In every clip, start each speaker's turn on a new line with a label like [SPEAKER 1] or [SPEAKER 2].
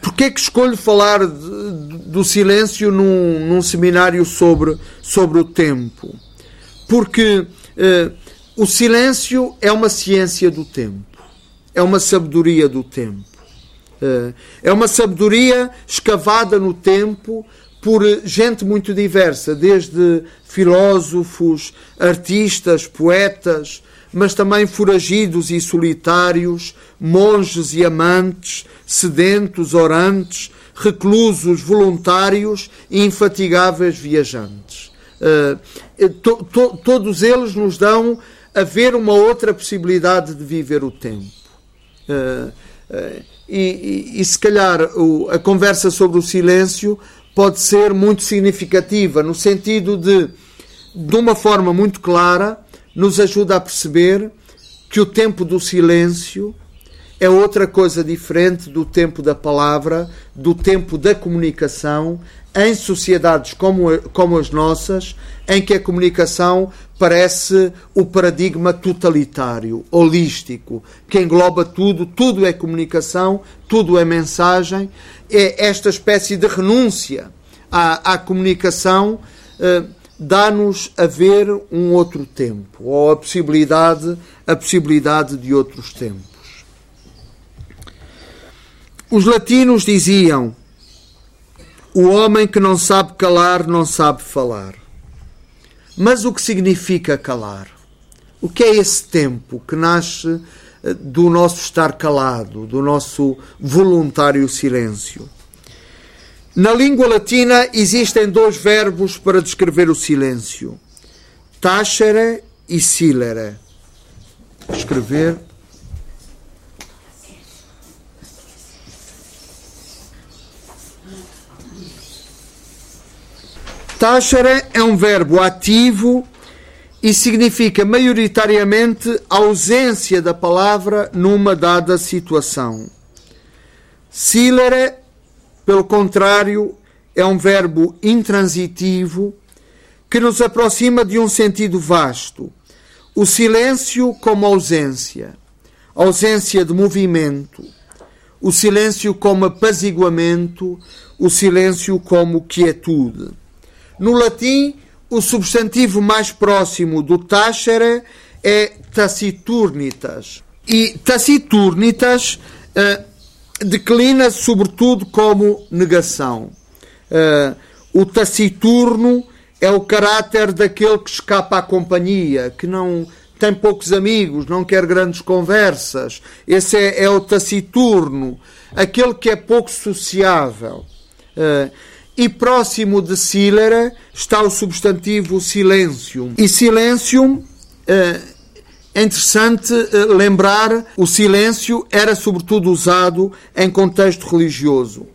[SPEAKER 1] Porquê que escolho falar de, do silêncio num, num, seminário sobre, sobre o tempo? Porque uh, o silêncio é uma ciência do tempo, é uma sabedoria do tempo. Uh, é uma sabedoria escavada no tempo por gente muito diversa, desde filósofos, artistas, poetas, mas também foragidos e solitários, monges e amantes, sedentos, orantes, reclusos, voluntários e infatigáveis viajantes. Uh, to, to, todos eles nos dão a ver uma outra possibilidade de viver o tempo. Uh, uh, e, e, e, se calhar o, a conversa sobre o silêncio pode ser muito significativa, no sentido de, de uma forma muito clara, nos ajuda a perceber que o tempo do silêncio é outra coisa diferente do tempo da palavra, do tempo da comunicação, em sociedades como, como as nossas, em que a comunicação parece o paradigma totalitário, holístico, que engloba tudo, tudo é comunicação, tudo é mensagem, é esta espécie de renúncia à, à comunicação. Uh, dá-nos a ver um outro tempo, ou a possibilidade, a possibilidade de outros tempos. Os latinos diziam: o homem que não sabe calar não sabe falar. Mas o que significa calar? O que é esse tempo que nasce eh, do nosso estar calado, do nosso voluntário silêncio? Na língua latina existem dois verbos para descrever o silêncio: tacere e silere. Escrever. Tacere é um verbo ativo e significa maioritariamente ausência da palavra numa dada situação. Silere pelo contrário, é um verbo intransitivo que nos aproxima de um sentido vasto. O silêncio como ausência, ausência de movimento, o silêncio como apaziguamento, o silêncio como quietude. No latim, o substantivo mais próximo do tacere é taciturnitas. E taciturnitas uh, declina sobretudo como negação. Uh, o taciturno é o caráter daquele que escapa à companhia, que não tem poucos amigos, não quer grandes conversas. Esse é, é o taciturno, aquele que é pouco sociável. Uh, e próximo de silera está o substantivo silêncio. E silêncio uh, é interessante eh, lembrar o silêncio era sobretudo usado em contexto religioso,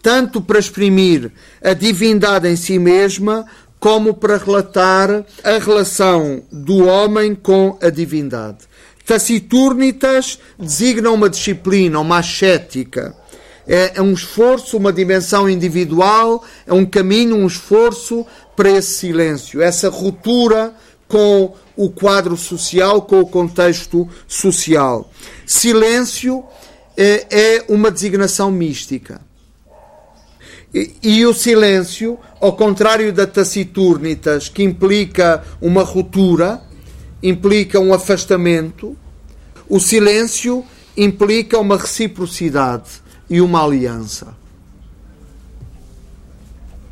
[SPEAKER 1] tanto para exprimir a divindade em si mesma, como para relatar a relação do homem com a divindade. Taciturnitas designa uma disciplina, uma ascética. É, é um esforço, uma dimensão individual, é um caminho, um esforço para esse silêncio, essa ruptura com o quadro social, com o contexto social. Silêncio é, é uma designação mística. E, e, o silêncio, ao contrário da taciturnitas, que implica uma ruptura, implica um afastamento, o silêncio implica uma reciprocidade e uma aliança.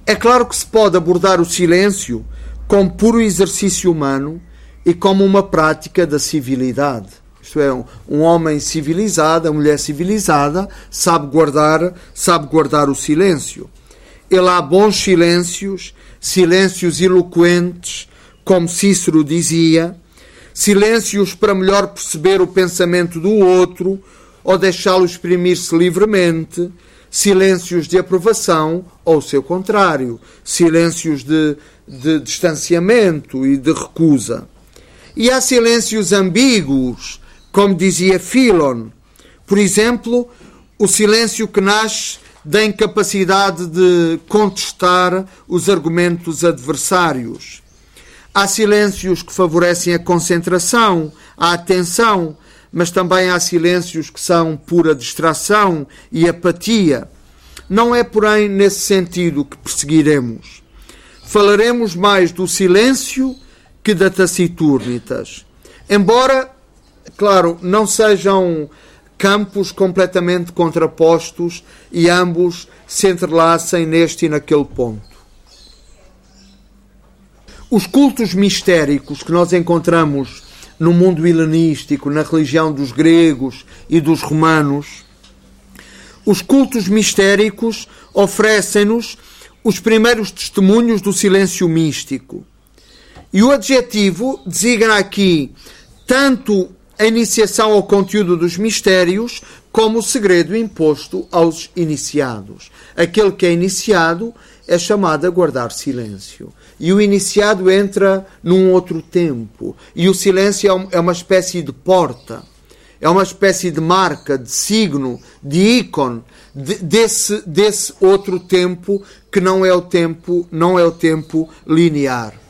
[SPEAKER 1] É claro que se pode abordar o silêncio como puro exercício humano e como uma prática da civilidade. Isto é, um homem civilizado, a mulher civilizada, sabe guardar, sabe guardar o silêncio. Ele há bons silêncios, silêncios eloquentes, como Cícero dizia, silêncios para melhor perceber o pensamento do outro ou deixá-lo exprimir-se livremente, silêncios de aprovação ou o seu contrário, silêncios de, de distanciamento e de recusa. E há silêncios ambíguos, como dizia Philon. Por exemplo, o silêncio que nasce da incapacidade de contestar os argumentos adversários. Há silêncios que favorecem a concentração, a atenção, mas também há silêncios que são pura distração e apatia. Não é, porém, nesse sentido que perseguiremos. Falaremos mais do silêncio que da taciturnitas. Embora, claro, não sejam campos completamente contrapostos e ambos se entrelacem neste e naquele ponto. Os cultos mistéricos que nós encontramos no mundo helenístico, na religião dos gregos e dos romanos, os cultos mistéricos oferecem-nos os primeiros testemunhos do silêncio místico. E o adjetivo designa aqui tanto a iniciação ao conteúdo dos mistérios, como o segredo imposto aos iniciados. Aquele que é iniciado é chamado a guardar silêncio. E o iniciado entra num outro tempo. E o silêncio é, é uma espécie de porta, é uma espécie de marca, de signo, de ícone de, desse, desse outro tempo que não é o tempo, não é o tempo linear.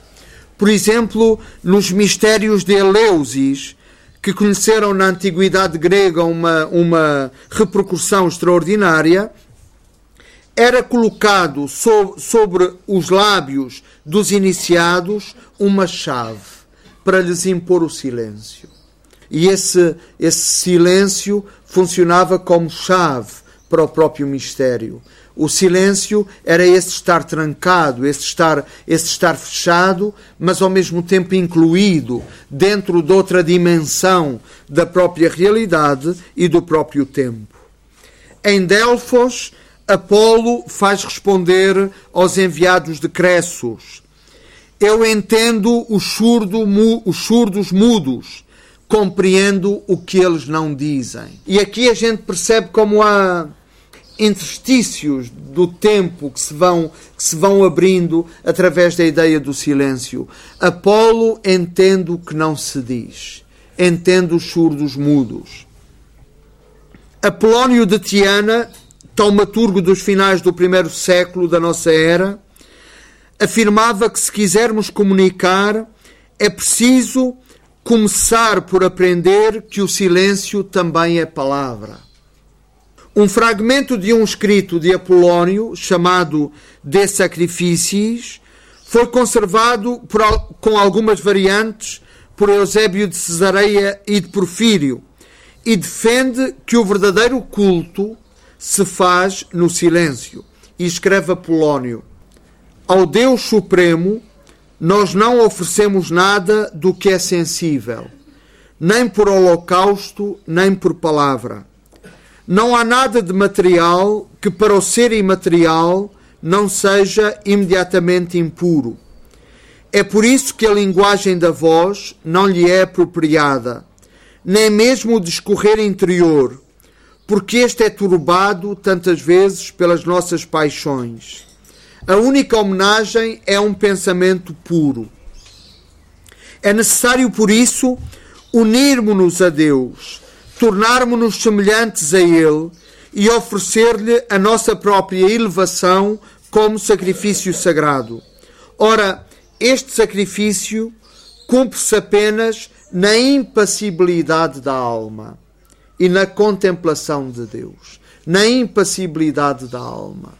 [SPEAKER 1] Por exemplo, nos mistérios de Eleusis, que conheceram na antiguidade grega uma, uma repercussão extraordinária, era colocado so, sobre os lábios dos iniciados uma chave para lhes impor o silêncio. E esse, esse silêncio funcionava como chave para o próprio mistério. O silêncio era esse estar trancado, esse estar, esse estar fechado, mas ao mesmo tempo incluído dentro de outra dimensão da própria realidade e do próprio tempo. Em Delfos, Apolo faz responder aos enviados de Cressos. Eu entendo os, surdo, os surdos mudos, compreendo o que eles não dizem. E aqui a gente percebe como há interstícios do tempo que se vão que se vão abrindo através da ideia do silêncio. Apolo entende o que não se diz, entende os surdos mudos. Apolónio de Tiana, taumaturgo dos finais do primeiro século da nossa era, afirmava que se quisermos comunicar é preciso começar por aprender que o silêncio também é palavra. Um fragmento de um escrito de Apolónio, chamado De Sacrifícios, foi conservado por, com algumas variantes por Eusébio de Cesareia e de Porfírio, e defende que o verdadeiro culto se faz no silêncio. E escreve Apolónio: Ao Deus Supremo, nós não oferecemos nada do que é sensível, nem por holocausto, nem por palavra não há nada de material que, para o ser imaterial, não seja imediatamente impuro. É por isso que a linguagem da voz não lhe é apropriada, nem mesmo o discorrer interior, porque este é turbado tantas vezes pelas nossas paixões. A única homenagem é um pensamento puro. É necessário, por isso, unirmos-nos a Deus tornarmos-nos semelhantes a Ele e oferecer-lhe a nossa própria elevação como sacrifício sagrado. Ora, este sacrifício cumpre-se apenas na impassibilidade da alma e na contemplação de Deus. Na impassibilidade da alma.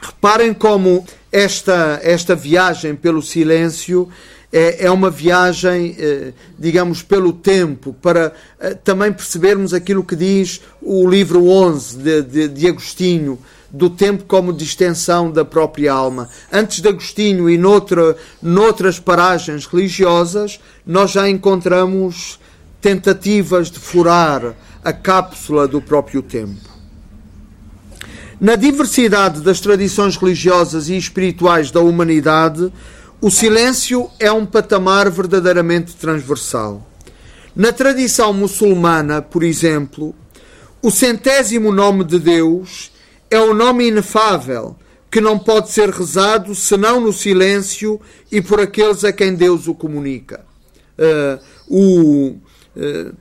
[SPEAKER 1] Reparem como esta, esta viagem pelo silêncio é, é uma viagem, eh, digamos, pelo tempo, para eh, também percebermos aquilo que diz o livro 11 de, de, de Agostinho, do tempo como distensão da própria alma. Antes de Agostinho e noutra, noutras paragens religiosas, nós já encontramos tentativas de furar a cápsula do próprio tempo. Na diversidade das tradições religiosas e espirituais da humanidade, o silêncio é um patamar verdadeiramente transversal. Na tradição muçulmana, por exemplo, o centésimo nome de Deus é o nome inefável que não pode ser rezado senão no silêncio e por aqueles a quem Deus o comunica. Uh, o, uh,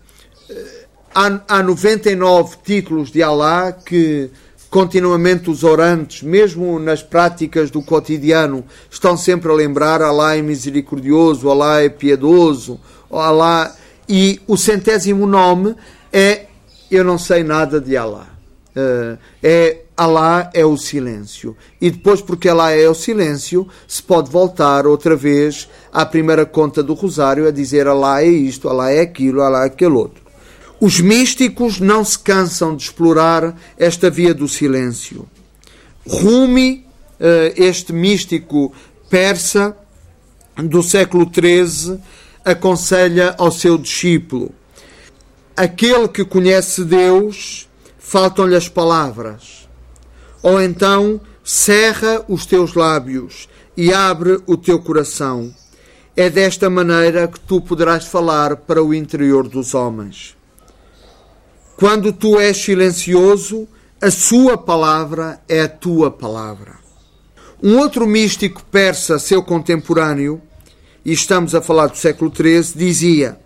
[SPEAKER 1] há, há 99 títulos de Alá que continuamente os orantes, mesmo nas práticas do cotidiano, estão sempre a lembrar Alá é misericordioso, Alá é piedoso, Alá... E o centésimo nome é Eu não sei nada de Alá. Uh, é Alá é o silêncio. E depois, porque Alá é o silêncio, se pode voltar outra vez à primeira conta do Rosário a dizer Alá é isto, Alá é aquilo, Alá é aquele outro. Os místicos não se cansam de explorar esta via do silêncio. Rumi, uh, este místico persa do século XIII, aconselha ao seu discípulo: aquele que conhece Deus faltam-lhe as palavras. Ou então cerra os teus lábios e abre o teu coração. É desta maneira que tu poderás falar para o interior dos homens. Quando tu és silencioso, a sua palavra é a tua palavra. Um outro místico persa, seu contemporâneo, e estamos a falar do século XIII, dizia: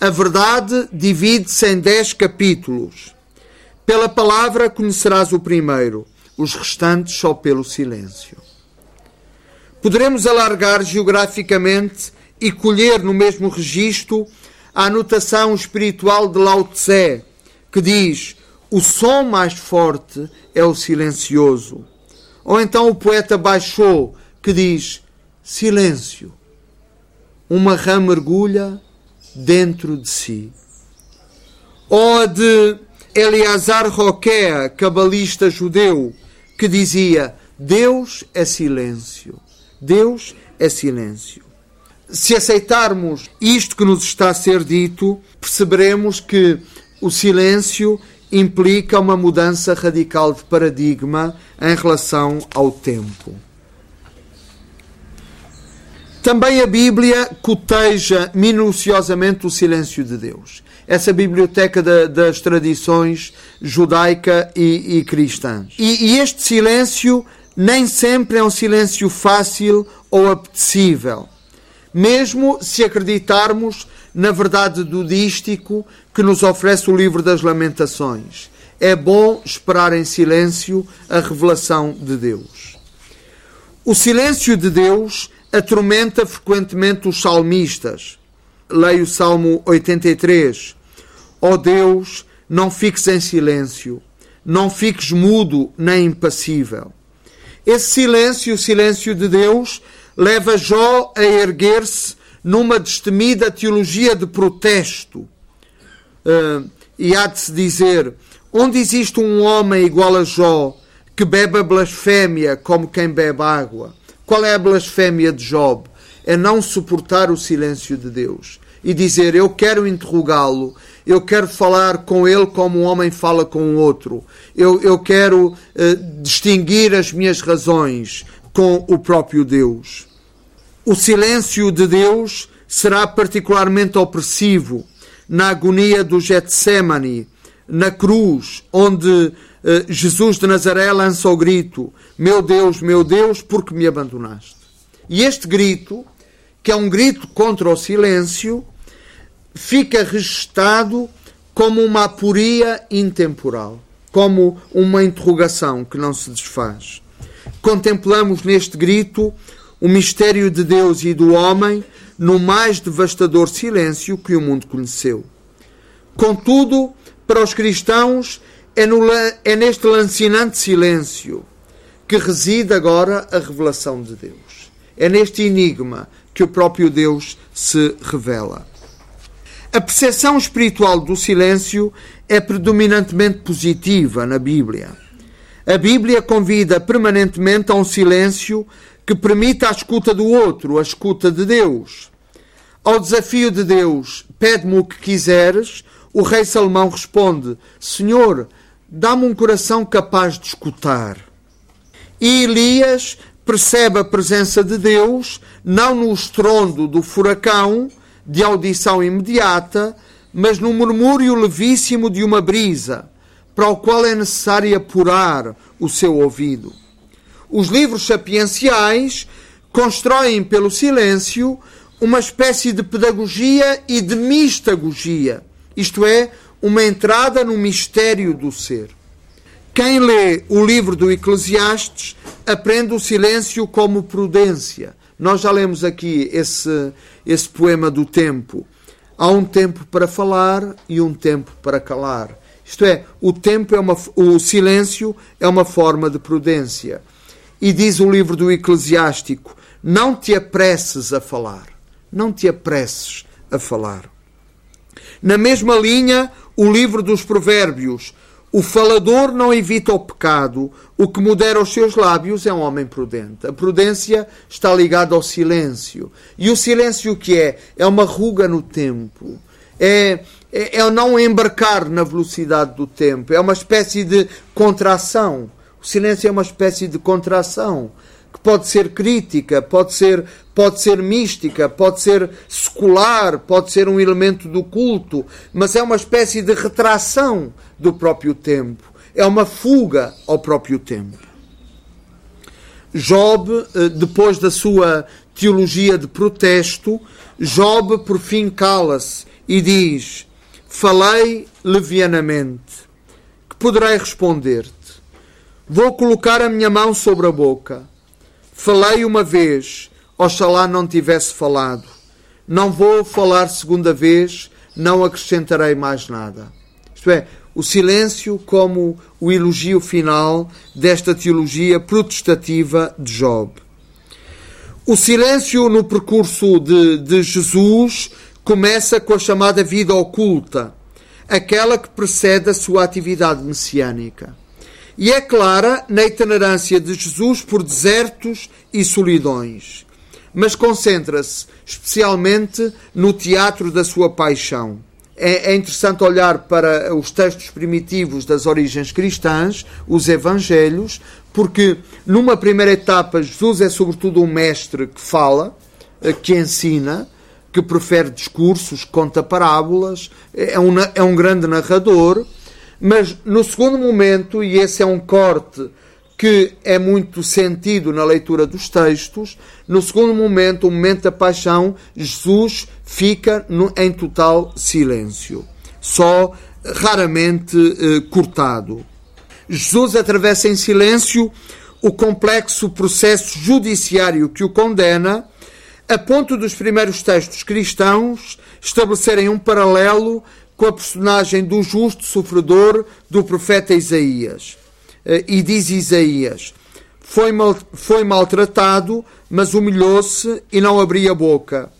[SPEAKER 1] A verdade divide-se em dez capítulos pela palavra conhecerás o primeiro, os restantes só pelo silêncio. Poderemos alargar geograficamente e colher no mesmo registro a anotação espiritual de Lao Tse, que diz: o som mais forte é o silencioso. Ou então o poeta baixou, que diz: silêncio. Uma rã mergulha dentro de si. Ou de Eleazar Roquea, cabalista judeu, que dizia: Deus é silêncio. Deus é silêncio. Se aceitarmos isto que nos está a ser dito, perceberemos que o silêncio implica uma mudança radical de paradigma em relação ao tempo. Também a Bíblia coteja minuciosamente o silêncio de Deus essa biblioteca da, das tradições judaica e, e cristãs. E, e este silêncio nem sempre é um silêncio fácil ou apetecível, mesmo se acreditarmos na verdade dudístico que nos oferece o livro das Lamentações. É bom esperar em silêncio a revelação de Deus. O silêncio de Deus atormenta frequentemente os salmistas. Leio o Salmo 83. Ó oh Deus, não fiques em silêncio, não fiques mudo nem impassível. Esse silêncio, o silêncio de Deus, leva Jó a erguer-se numa destemida teologia de protesto. Uh, e há de se dizer: onde existe um homem igual a Jó, que bebe a blasfémia como quem bebe água? Qual é a blasfémia de Job? É não suportar o silêncio de Deus e dizer: Eu quero interrogá-lo, eu quero falar com ele como um homem fala com outro, eu, eu quero uh, distinguir as minhas razões com o próprio Deus. O silêncio de Deus será particularmente opressivo na agonia do Getsemane, na cruz, onde uh, Jesus de Nazaré lança o grito: Meu Deus, meu Deus, por que me abandonaste? E este grito, que é um grito contra o silêncio, fica registado como uma aporia intemporal, como uma interrogação que não se desfaz. Contemplamos neste grito o mistério de Deus e do homem no mais devastador silêncio que o mundo conheceu. Contudo, para os cristãos, é, no, é neste lancinante silêncio que reside agora a revelação de Deus. É neste enigma que o próprio Deus se revela. A percepção espiritual do silêncio é predominantemente positiva na Bíblia. A Bíblia convida permanentemente a um silêncio que permita a escuta do outro, a escuta de Deus. Ao desafio de Deus, pede-me o que quiseres, o rei Salomão responde: Senhor, dá-me um coração capaz de escutar. E Elias percebe a presença de Deus não no estrondo do furacão, de audição imediata, mas no murmúrio levíssimo de uma brisa, para o qual é necessário apurar o seu ouvido. Os livros sapienciais constroem pelo silêncio uma espécie de pedagogia e de mistagogia, isto é, uma entrada no mistério do ser. Quem lê o livro do Eclesiastes aprende o silêncio como prudência, nós já lemos aqui esse, esse poema do tempo. Há um tempo para falar e um tempo para calar. Isto é, o tempo é uma, o silêncio é uma forma de prudência. E diz o livro do Eclesiástico: não te apresses a falar. Não te apresses a falar. Na mesma linha, o livro dos Provérbios: o falador não evita o pecado, o que modera os seus lábios é um homem prudente. A prudência está ligada ao silêncio. E o silêncio o que é? É uma ruga no tempo. É, é, é não embarcar na velocidade do tempo. É uma espécie de contração. O silêncio é uma espécie de contração que pode ser crítica, pode ser, pode ser mística, pode ser secular, pode ser um elemento do culto, mas é uma espécie de retração do próprio tempo, é uma fuga ao próprio tempo. Job, eh, depois da sua teologia de protesto, Job por fim cala-se e diz: Falei levianamente, que poderei responder-te? Vou colocar a minha mão sobre a boca Falei uma vez, oxalá não tivesse falado. Não vou falar segunda vez, não acrescentarei mais nada. Isto é, o silêncio como o elogio final desta teologia protestativa de Job. O silêncio no percurso de, de Jesus começa com a chamada vida oculta, aquela que precede a sua atividade messiânica e é clara na itinerância de Jesus por desertos e solidões, mas concentra-se especialmente no teatro da sua paixão. É, é, interessante olhar para os textos primitivos das origens cristãs, os evangelhos, porque numa primeira etapa Jesus é sobretudo um mestre que fala, eh, que ensina, que prefere discursos, conta parábolas, é um, é um grande narrador mas no segundo momento, e esse é um corte que é muito sentido na leitura dos textos, no segundo momento, o momento da paixão, Jesus fica no, em total silêncio, só raramente eh, cortado. Jesus atravessa em silêncio o complexo processo judiciário que o condena, a ponto dos primeiros textos cristãos estabelecerem um paralelo com a personagem do justo sofredor do profeta Isaías. Eh, e diz Isaías: Foi, mal, foi maltratado, mas humilhou-se e não abria boca,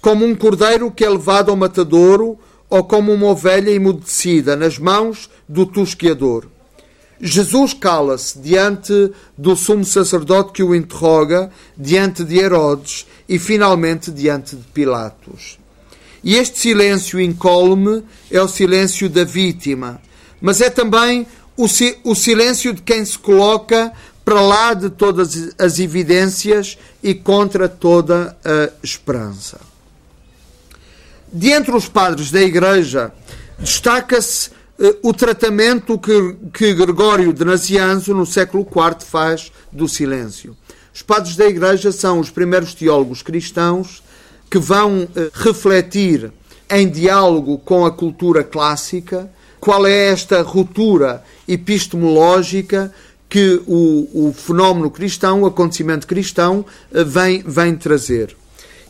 [SPEAKER 1] como um cordeiro que é levado ao matadouro, ou como uma ovelha emudecida nas mãos do tosqueador. Jesus cala-se diante do sumo sacerdote que o interroga, diante de Herodes e finalmente diante de Pilatos. E este silêncio incólume é o silêncio da vítima, mas é também o, si, o silêncio de quem se coloca para lá de todas as evidências e contra toda a esperança. De entre os padres da Igreja, destaca-se uh, o tratamento que, que Gregório de Nazianzo, no século IV, faz do silêncio. Os padres da Igreja são os primeiros teólogos cristãos que vão eh, refletir em diálogo com a cultura clássica qual é esta ruptura epistemológica que o, o fenómeno cristão, o acontecimento cristão, eh, vem, vem trazer.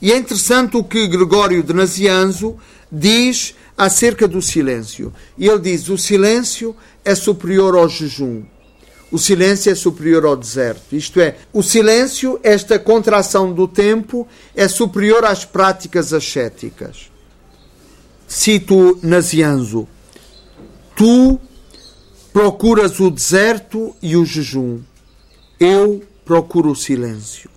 [SPEAKER 1] E é interessante o que Gregório de Nazianzo diz acerca do silêncio. Ele diz: o silêncio é superior ao jejum. O silêncio é superior ao deserto. Isto é, o silêncio, esta contração do tempo, é superior às práticas ascéticas. Cito Nazianzo: Tu procuras o deserto e o jejum, eu procuro o silêncio.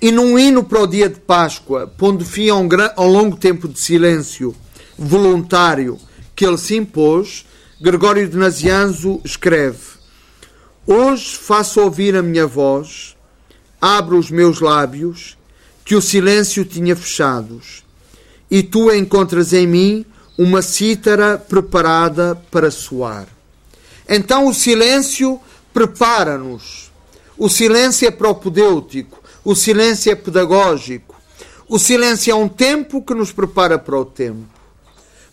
[SPEAKER 1] E num hino para o dia de Páscoa, pondo fim a um, a um longo tempo de silêncio voluntário que ele se impôs, Gregório de Nazianzo escreve Hoje faço ouvir a minha voz, abro os meus lábios, que o silêncio tinha fechados, e tu encontras em mim uma cítara preparada para soar. Então o silêncio prepara-nos. O silêncio é propedêutico, o silêncio é pedagógico. O silêncio é um tempo que nos prepara para o tempo.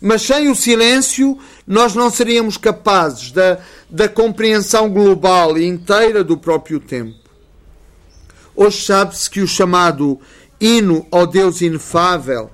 [SPEAKER 1] Mas sem o silêncio, nós não seríamos capazes da, da compreensão global e inteira do próprio tempo. Hoje sabe-se que o chamado hino ao Deus inefável,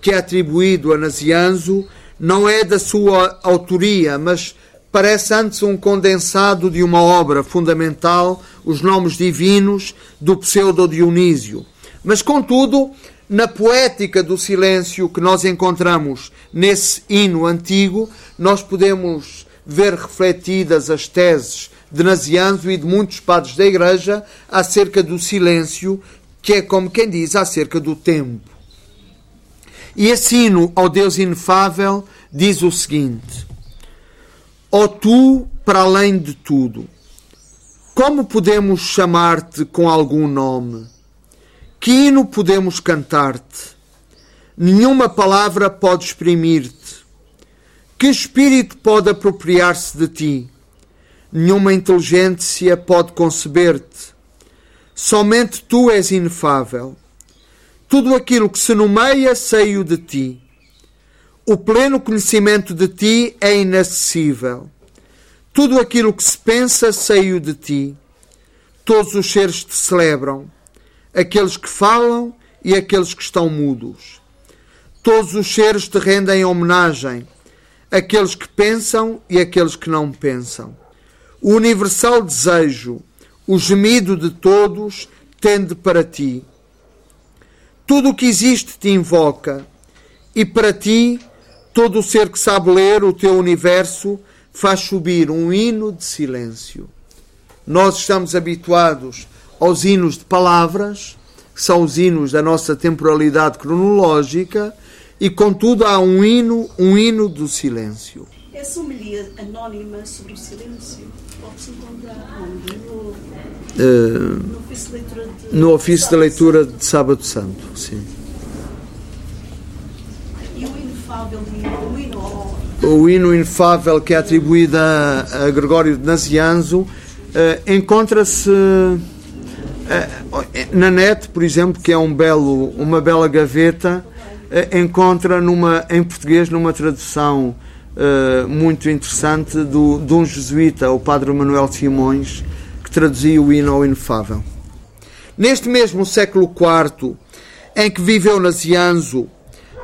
[SPEAKER 1] que é atribuído a Nazianzo, não é da sua autoria, mas parece antes um condensado de uma obra fundamental, os nomes divinos do pseudo Dionísio. Mas, contudo, na poética do silêncio que nós encontramos nesse hino antigo, nós podemos ver refletidas as teses de Nazianzo e de muitos padres da Igreja acerca do silêncio, que é como quem diz acerca do tempo. E esse hino ao Deus inefável diz o seguinte: Ó oh, tu, para além de tudo, como podemos chamar-te com algum nome? Que hino podemos cantar-te? Nenhuma palavra pode exprimir-te. Que espírito pode apropriar-se de ti? Nenhuma inteligência pode conceber-te. Somente tu és inefável. Tudo aquilo que se nomeia saiu de ti. O pleno conhecimento de ti é inacessível. Tudo aquilo que se pensa saiu de ti. Todos os seres te celebram aqueles que falam e aqueles que estão mudos. Todos os seres te rendem homenagem, aqueles que pensam e aqueles que não pensam. O universal desejo, o gemido de todos, tende para ti. Tudo o que existe te invoca, e para ti, todo o ser que sabe ler o teu universo faz subir um hino de silêncio. Nós estamos habituados aos hinos de palavras, que são os hinos da nossa temporalidade cronológica, e contudo há um hino, um hino do silêncio.
[SPEAKER 2] Essa homilia anónima sobre o silêncio pode-se encontrar onde? No,
[SPEAKER 1] uh, no ofício de leitura de, no ofício de, leitura de Sábado Santo, sim.
[SPEAKER 2] E o inefável o hino o
[SPEAKER 1] hino inefável que é atribuído a, Gregório de Nazianzo uh, encontra-se eh, na net, por exemplo, que é um belo, uma bela gaveta, eh, encontra numa, em português numa tradução uh, muito interessante do, de um jesuíta, o padre Manuel Simões, que traduzia o hino ao inefável. Neste mesmo século IV, em que viveu Nazianzo,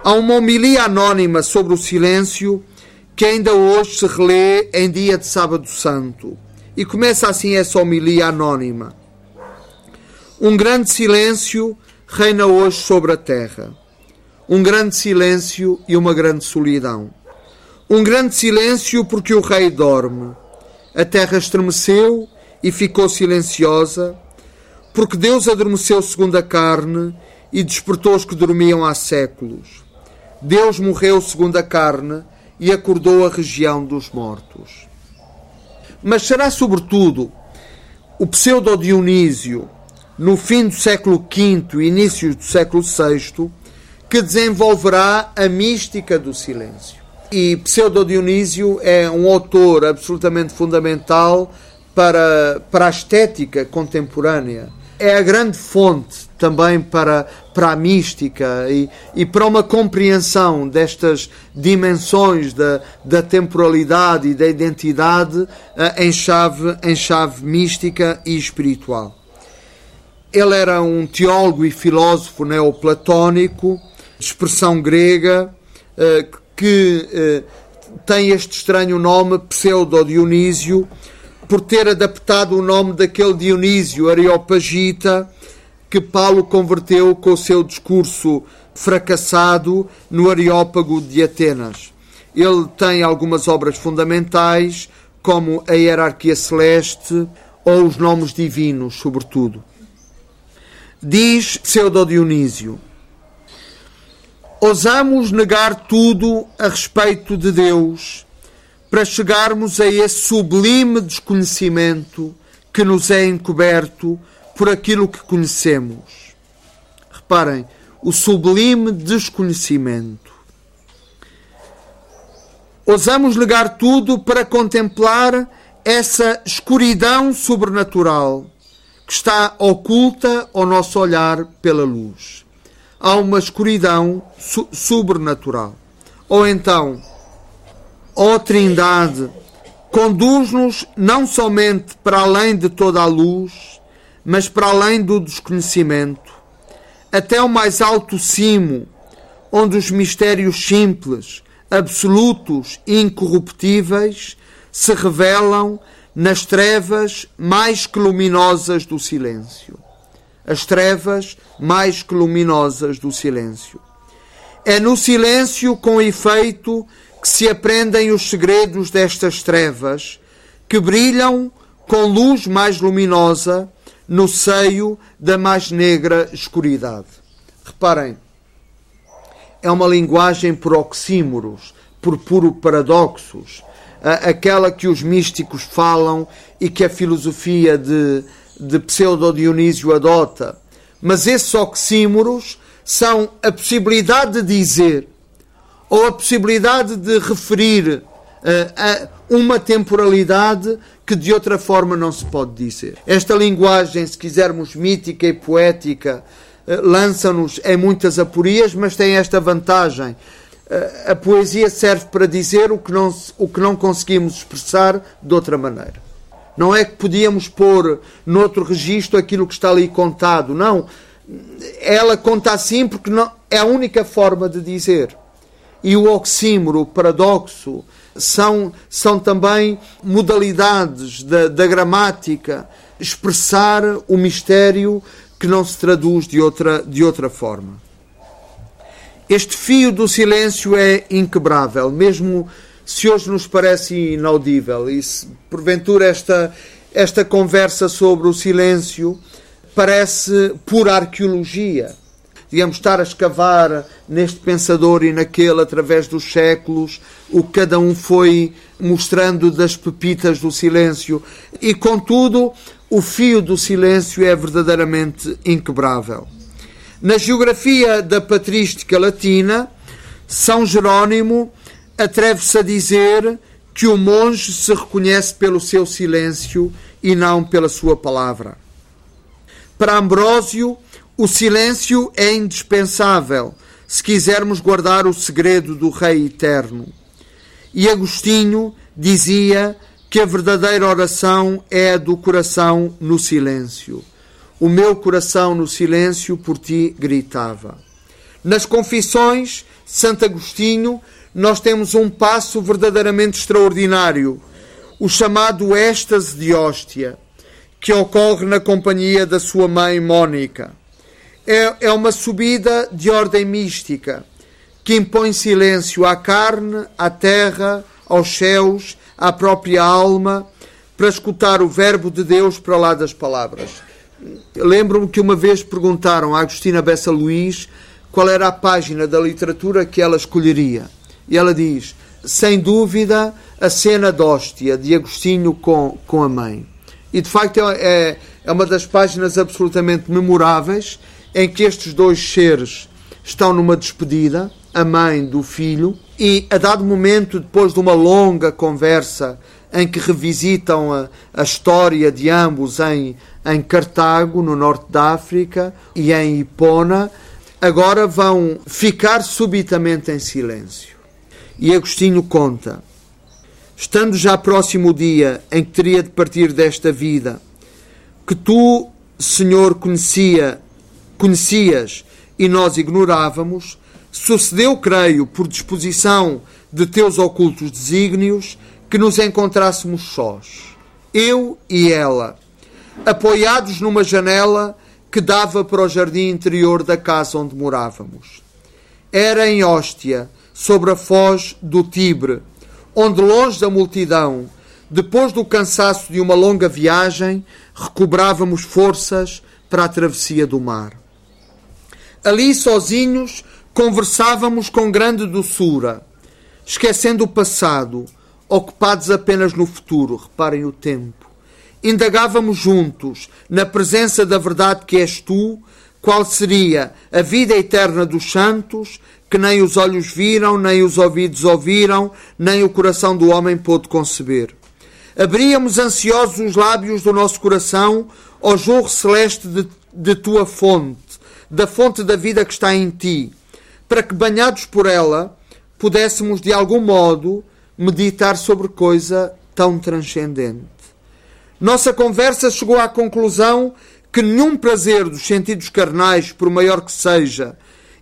[SPEAKER 1] há uma homilia anónima sobre o silêncio que ainda hoje se relê em dia de Sábado Santo. E começa assim essa homilia anónima. Um grande silêncio reina hoje sobre a terra. Um grande silêncio e uma grande solidão. Um grande silêncio porque o rei dorme. A terra estremeceu e ficou silenciosa, porque Deus adormeceu segundo a carne e despertou os que dormiam há séculos. Deus morreu segundo a carne e acordou a região dos mortos. Mas será sobretudo o pseudo Dionísio no fim do século V e início do século VI, que desenvolverá a mística do silêncio. E Pseudo Dionísio é um autor absolutamente fundamental para, para a estética contemporânea. É a grande fonte também para, para a mística e, e para uma compreensão destas dimensões da, da temporalidade e da identidade eh, em chave, em chave mística e espiritual. Ele era um teólogo e filósofo neoplatónico, de expressão grega, eh, que eh, tem este estranho nome, Pseudo-Dionísio, por ter adaptado o nome daquele Dionísio Areopagita que Paulo converteu com o seu discurso fracassado no Areópago de Atenas. Ele tem algumas obras fundamentais, como a Hierarquia Celeste ou os Nomes Divinos, sobretudo. Diz Pseudo Dionísio: Ousamos negar tudo a respeito de Deus para chegarmos a esse sublime desconhecimento que nos é encoberto por aquilo que conhecemos. Reparem, o sublime desconhecimento. Ousamos negar tudo para contemplar essa escuridão sobrenatural que está oculta ao nosso olhar pela luz. Há uma escuridão sobrenatural. Ou então, ó Trindade, conduz-nos não somente para além de toda a luz, mas para além do desconhecimento, até o mais alto cimo, onde os mistérios simples, absolutos e incorruptíveis, se revelam nas trevas mais que luminosas do silêncio. As trevas mais que luminosas do silêncio. É no silêncio, com efeito, que se aprendem os segredos destas trevas, que brilham com luz mais luminosa no seio da mais negra escuridade. Reparem, é uma linguagem por oxímoros, por puro paradoxos, aquela que os místicos falam e que a filosofia de, de Pseudo-Dionísio adota. Mas esses oxímoros são a possibilidade de dizer ou a possibilidade de referir uh, a uma temporalidade que de outra forma não se pode dizer. Esta linguagem, se quisermos mítica e poética, uh, lança-nos em muitas aporias, mas tem esta vantagem. A poesia serve para dizer o que, não, o que não conseguimos expressar de outra maneira. Não é que podíamos pôr noutro registro aquilo que está ali contado. Não. Ela conta assim porque não, é a única forma de dizer e o oxímoro, o paradoxo, são, são também modalidades da, da gramática, expressar o mistério que não se traduz de outra, de outra forma. Este fio do silêncio é inquebrável, mesmo se hoje nos parece inaudível, e se porventura esta, esta conversa sobre o silêncio parece pura arqueologia digamos, estar a escavar neste pensador e naquele através dos séculos, o que cada um foi mostrando das pepitas do silêncio. E, contudo, o fio do silêncio é verdadeiramente inquebrável. Na geografia da patrística latina, São Jerónimo atreve-se a dizer que o monge se reconhece pelo seu silêncio e não pela sua palavra. Para Ambrósio, o silêncio é indispensável se quisermos guardar o segredo do Rei Eterno. E Agostinho dizia que a verdadeira oração é a do coração no silêncio. O meu coração no silêncio por ti gritava. Nas Confissões, Santo Agostinho, nós temos um passo verdadeiramente extraordinário, o chamado êxtase de hóstia, que ocorre na companhia da sua mãe Mônica é, é uma subida de ordem mística que impõe silêncio à carne, à terra, aos céus, à própria alma, para escutar o verbo de Deus para lá das palavras. Lembro-me que uma vez perguntaram a Agostina Bessa Luís qual era a página da literatura que ela escolheria. E ela diz, sem dúvida, a cena d'Óstia, de Agostinho com, com a mãe. E de facto é, é uma das páginas absolutamente memoráveis em que estes dois seres estão numa despedida, a mãe do filho, e a dado momento, depois de uma longa conversa em que revisitam a, a história de ambos em, em Cartago, no norte da África, e em Hipona, agora vão ficar subitamente em silêncio. E Agostinho conta: Estando já próximo o dia em que teria de partir desta vida, que tu, Senhor, conhecia conhecias e nós ignorávamos, sucedeu, creio, por disposição de teus ocultos desígnios, que nos encontrássemos sós, eu e ela, apoiados numa janela que dava para o jardim interior da casa onde morávamos. Era em Hóstia, sobre a foz do Tibre, onde, longe da multidão, depois do cansaço de uma longa viagem, recobrávamos forças para a travessia do mar. Ali, sozinhos, conversávamos com grande doçura, esquecendo o passado, ocupados apenas no futuro. Reparem o tempo. Indagávamos juntos, na presença da verdade que és tu, qual seria a vida eterna dos santos, que nem os olhos viram, nem os ouvidos ouviram, nem o coração do homem pôde conceber. Abríamos ansiosos os lábios do nosso coração ao jorro celeste de, de tua fonte, da fonte da vida que está em ti, para que, banhados por ela, pudéssemos de algum modo meditar sobre coisa tão transcendente. Nossa conversa chegou à conclusão que nenhum prazer dos sentidos carnais, por maior que seja,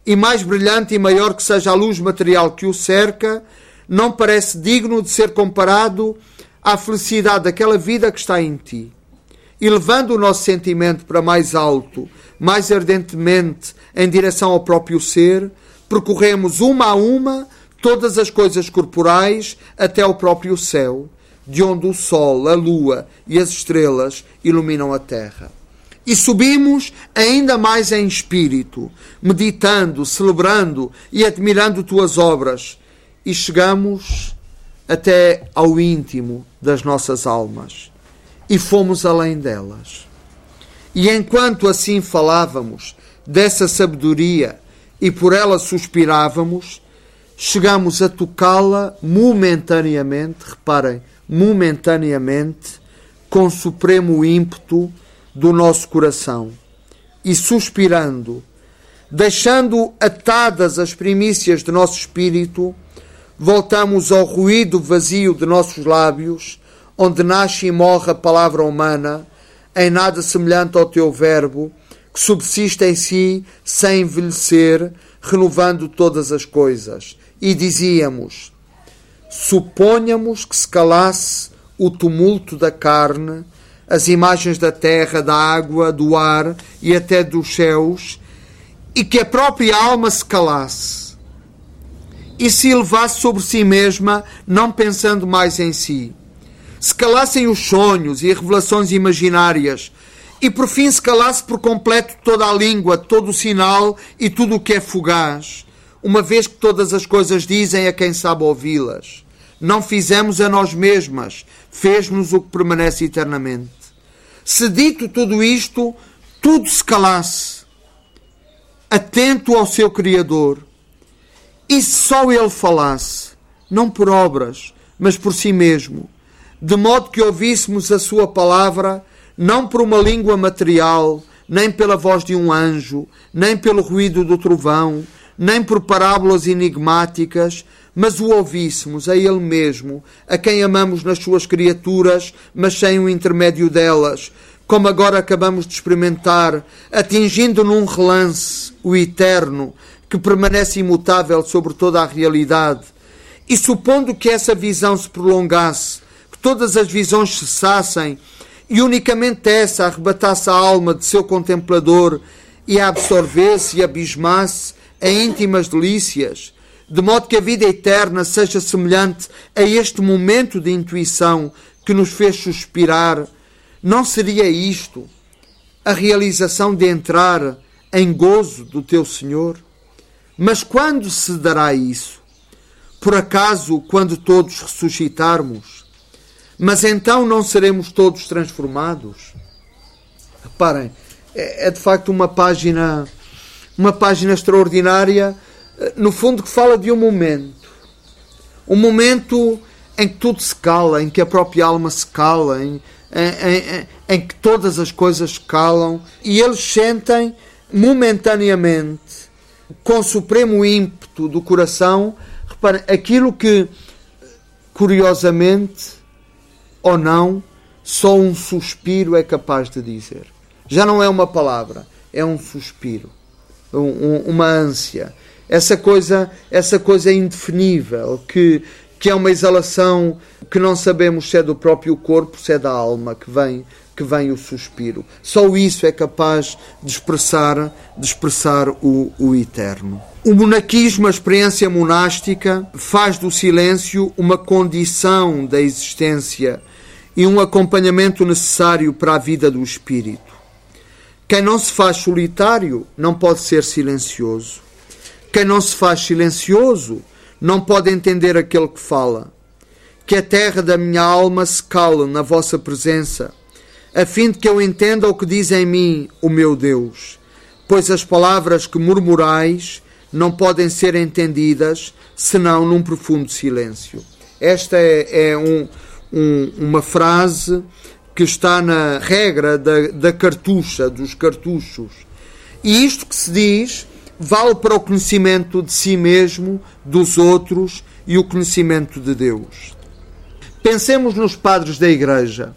[SPEAKER 1] e mais brilhante e maior que seja a luz material que o cerca, não parece digno de ser comparado à felicidade daquela vida que está em ti. E levando o nosso sentimento para mais alto, mais ardentemente em direção ao próprio ser, percorremos uma a uma todas as coisas corporais até ao próprio céu, de onde o sol, a lua e as estrelas iluminam a terra. E subimos ainda mais em espírito, meditando, celebrando e admirando tuas obras, e chegamos até ao íntimo das nossas almas e fomos além delas. E enquanto assim falávamos dessa sabedoria e por ela suspirávamos, chegamos a tocá-la momentaneamente, reparem, momentaneamente, com supremo ímpeto do nosso coração e suspirando, deixando atadas as primícias de nosso espírito, voltamos ao ruído vazio de nossos lábios, onde nasce e morre a palavra humana, em nada semelhante ao teu verbo, que subsiste em si sem envelhecer, renovando todas as coisas. E dizíamos: suponhamos que se calasse o tumulto da carne, as imagens da terra, da água, do ar e até dos céus, e que a própria alma se calasse e se elevasse sobre si mesma, não pensando mais em si. Se calassem os sonhos e revelações imaginárias, e por fim se calasse por completo toda a língua, todo o sinal e tudo o que é fugaz, uma vez que todas as coisas dizem a quem sabe ouvi-las. Não fizemos a nós mesmas, fez-nos o que permanece eternamente. Se dito tudo isto, tudo se calasse, atento ao seu Criador, e só ele falasse, não por obras, mas por si mesmo, de modo que ouvíssemos a sua palavra, não por uma língua material, nem pela voz de um anjo, nem pelo ruído do trovão, nem por parábolas enigmáticas, mas o ouvíssemos a Ele mesmo, a quem amamos nas suas criaturas, mas sem o intermédio delas, como agora acabamos de experimentar, atingindo num relance o eterno, que permanece imutável sobre toda a realidade, e supondo que essa visão se prolongasse, que todas as visões cessassem, e unicamente essa arrebatasse a alma de seu contemplador e a absorvesse e abismasse em íntimas delícias, de modo que a vida eterna seja semelhante a este momento de intuição que nos fez suspirar, não seria isto a realização de entrar em gozo do teu Senhor? Mas quando se dará isso? Por acaso, quando todos ressuscitarmos? Mas então não seremos todos transformados? Reparem, é, é de facto uma página, uma página extraordinária, eh, no fundo que fala de um momento. Um momento em que tudo se cala, em que a própria alma se cala, em, em, em, em que todas as coisas calam, e eles sentem momentaneamente com supremo ímpeto do coração, reparem, aquilo que, curiosamente ou não, só um suspiro é capaz de dizer. Já não é uma palavra, é um suspiro, um, uma ânsia. Essa coisa, essa coisa indefinível que, que é uma exalação que não sabemos se é do próprio corpo, se é da alma que vem que vem o suspiro. Só isso é capaz de expressar, de expressar o, o eterno. O monaquismo, a experiência monástica, faz do silêncio uma condição da existência e um acompanhamento necessário para a vida do espírito. Quem não se faz solitário não pode ser silencioso. Quem não se faz silencioso não pode entender aquele que fala. Que a terra da minha alma se cale na vossa presença a fim de que eu entenda o que diz em mim o meu Deus. Pois as palavras que murmurais não podem ser entendidas senão num profundo silêncio. Esta é, é um, um, uma frase que está na regra da, da cartucha, dos cartuchos. E isto que se diz vale para o conhecimento de si mesmo, dos outros e o conhecimento de Deus. Pensemos nos padres da Igreja.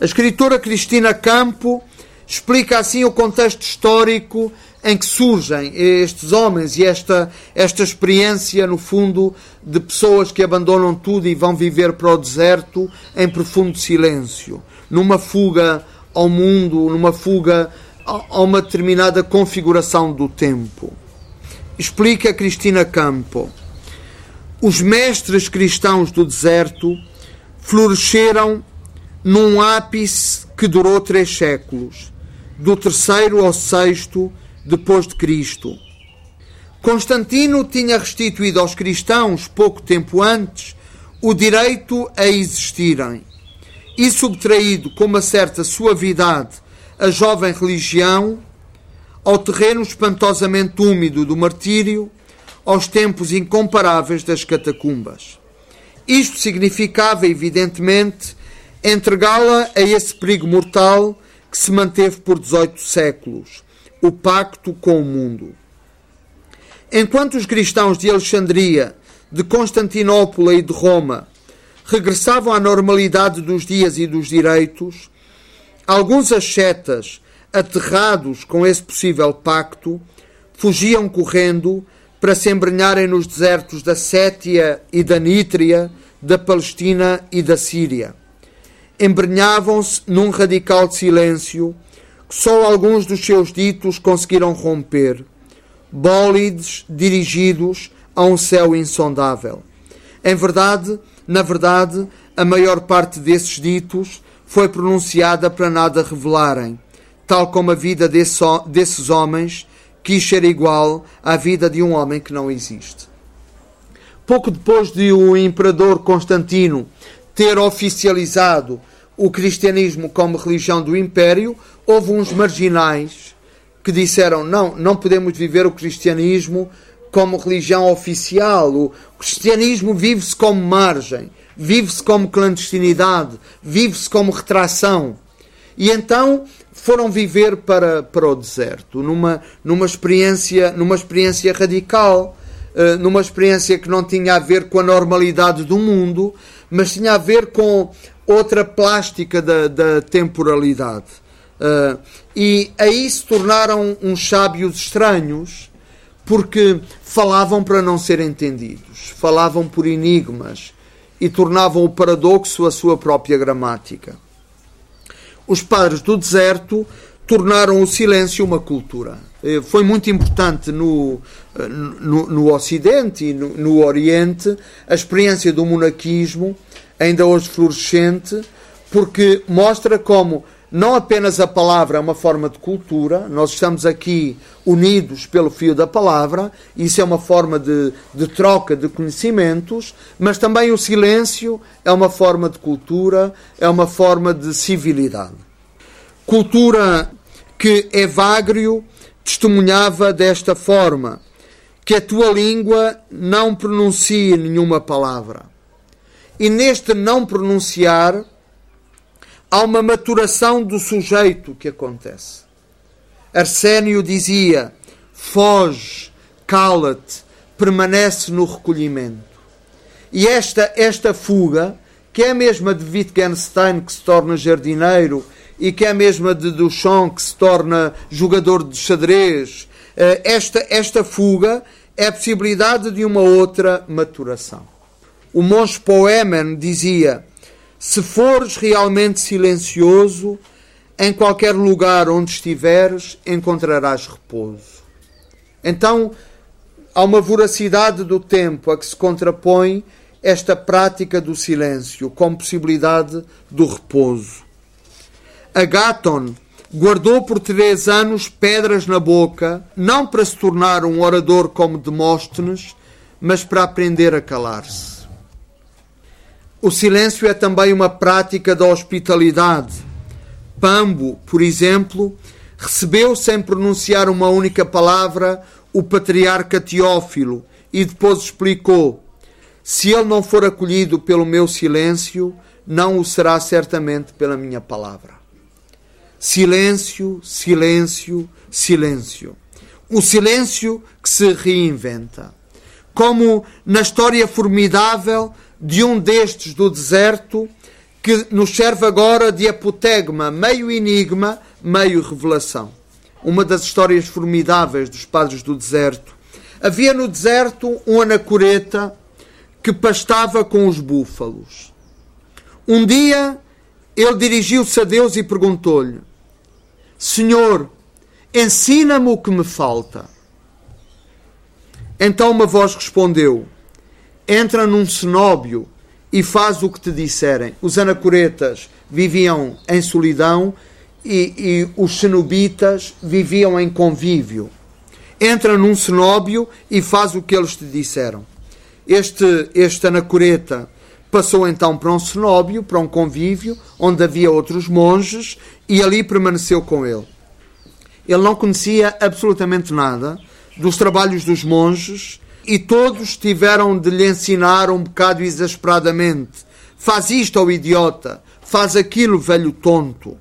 [SPEAKER 1] A escritora Cristina Campo explica assim o contexto histórico em que surgem estes homens e esta, esta experiência, no fundo, de pessoas que abandonam tudo e vão viver para o deserto em profundo silêncio, numa fuga ao mundo, numa fuga a uma determinada configuração do tempo. Explica Cristina Campo. Os mestres cristãos do deserto floresceram num ápice que durou três séculos, do terceiro ao sexto depois de Cristo. Constantino tinha restituído aos cristãos, pouco tempo antes, o direito a existirem e subtraído com uma certa suavidade a jovem religião ao terreno espantosamente úmido do martírio, aos tempos incomparáveis das catacumbas. Isto significava, evidentemente, entregá-la a esse perigo mortal que se manteve por 18 séculos, o pacto com o mundo. Enquanto os cristãos de Alexandria, de Constantinopla e de Roma regressavam à normalidade dos dias e dos direitos, alguns ascetas, aterrados com esse possível pacto, fugiam correndo para se embrenharem nos desertos da Sétia e da Nítria, da Palestina e da Síria. Embrenhavam-se num radical silêncio que só alguns dos seus ditos conseguiram romper, bólides dirigidos a um céu insondável. Em verdade, na verdade, a maior parte desses ditos foi pronunciada para nada revelarem, tal como a vida desse, desses homens quis ser igual à vida de um homem que não existe. Pouco depois de o imperador Constantino ter oficializado o cristianismo como religião do império, houve uns marginais que disseram: não, não podemos viver o cristianismo como religião oficial. O cristianismo vive-se como margem, vive-se como clandestinidade, vive-se como retração. E então foram viver para, para o deserto, numa, numa, experiência, numa experiência radical, uh, numa experiência que não tinha a ver com a normalidade do mundo, mas tinha a ver com outra plástica da, da temporalidade. Uh, e aí se tornaram uns sábios estranhos, porque falavam para não ser entendidos, falavam por enigmas e tornavam o paradoxo a sua própria gramática. Os padres do deserto tornaram o silêncio uma cultura. Eh, foi muito importante no, eh, no, no Ocidente e no, no Oriente a experiência do monaquismo, ainda hoje florescente, porque mostra como não apenas a palavra é uma forma de cultura, nós estamos aqui unidos pelo fio da palavra, isso é uma forma de, de troca de conhecimentos, mas também o silêncio é uma forma de cultura, é uma forma de civilidade. Cultura que Evagrio testemunhava desta forma: que a tua língua não pronuncie nenhuma palavra. E neste não pronunciar, há uma maturação do sujeito que acontece. Arsénio dizia: foge, cala-te, permanece no recolhimento. E esta, esta fuga, que é a mesma de Wittgenstein, que se torna jardineiro, e que é a mesma de Duchamp, que se torna jogador de xadrez, eh, esta, esta fuga é a possibilidade de uma outra maturação. O monge Poemen dizia se fores realmente silencioso, em qualquer lugar onde estiveres, encontrarás repouso. Então, há uma voracidade do tempo a que se contrapõe esta prática do silêncio como possibilidade do repouso. Agaton guardou por três anos pedras na boca, não para se tornar um orador como Demóstenes, mas para aprender a calar-se. O silêncio é também uma prática da hospitalidade. Pambo, por exemplo, recebeu sem pronunciar uma única palavra o patriarca Teófilo e depois explicou: Se ele não for acolhido pelo meu silêncio, não o será certamente pela minha palavra. Silêncio, silêncio, silêncio. O silêncio que se reinventa. Como na história formidável de um destes do deserto que nos serve agora de apotegma, meio enigma, meio revelação. Uma das histórias formidáveis dos padres do deserto. Havia no deserto um anacoreta que pastava com os búfalos. Um dia ele dirigiu-se a Deus e perguntou-lhe: Senhor, ensina-me o que me falta. Então uma voz respondeu: Entra num cenóbio e faz o que te disserem. Os anacoretas viviam em solidão e, e os cenobitas viviam em convívio. Entra num cenóbio e faz o que eles te disseram. Este, este anacoreta passou então para um cenóbio, para um convívio, onde havia outros monges, e ali permaneceu com ele. Ele não conhecia absolutamente nada dos trabalhos dos monges, e todos tiveram de lhe ensinar um bocado exasperadamente: faz isto ao idiota, faz aquilo, velho tonto.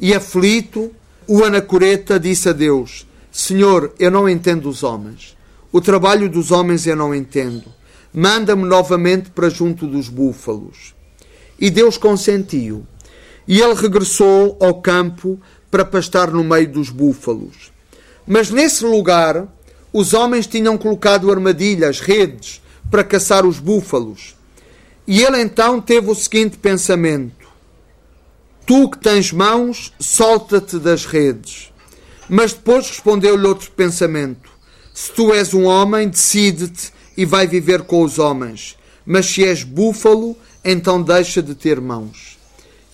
[SPEAKER 1] E aflito, o anacoreta disse a Deus: Senhor, eu não entendo os homens. O trabalho dos homens eu não entendo. Manda-me novamente para junto dos búfalos. E Deus consentiu. E ele regressou ao campo para pastar no meio dos búfalos. Mas nesse lugar os homens tinham colocado armadilhas, redes, para caçar os búfalos. E ele então teve o seguinte pensamento: Tu que tens mãos, solta-te das redes. Mas depois respondeu-lhe outro pensamento: Se tu és um homem, decide-te e vai viver com os homens. Mas se és búfalo, então deixa de ter mãos.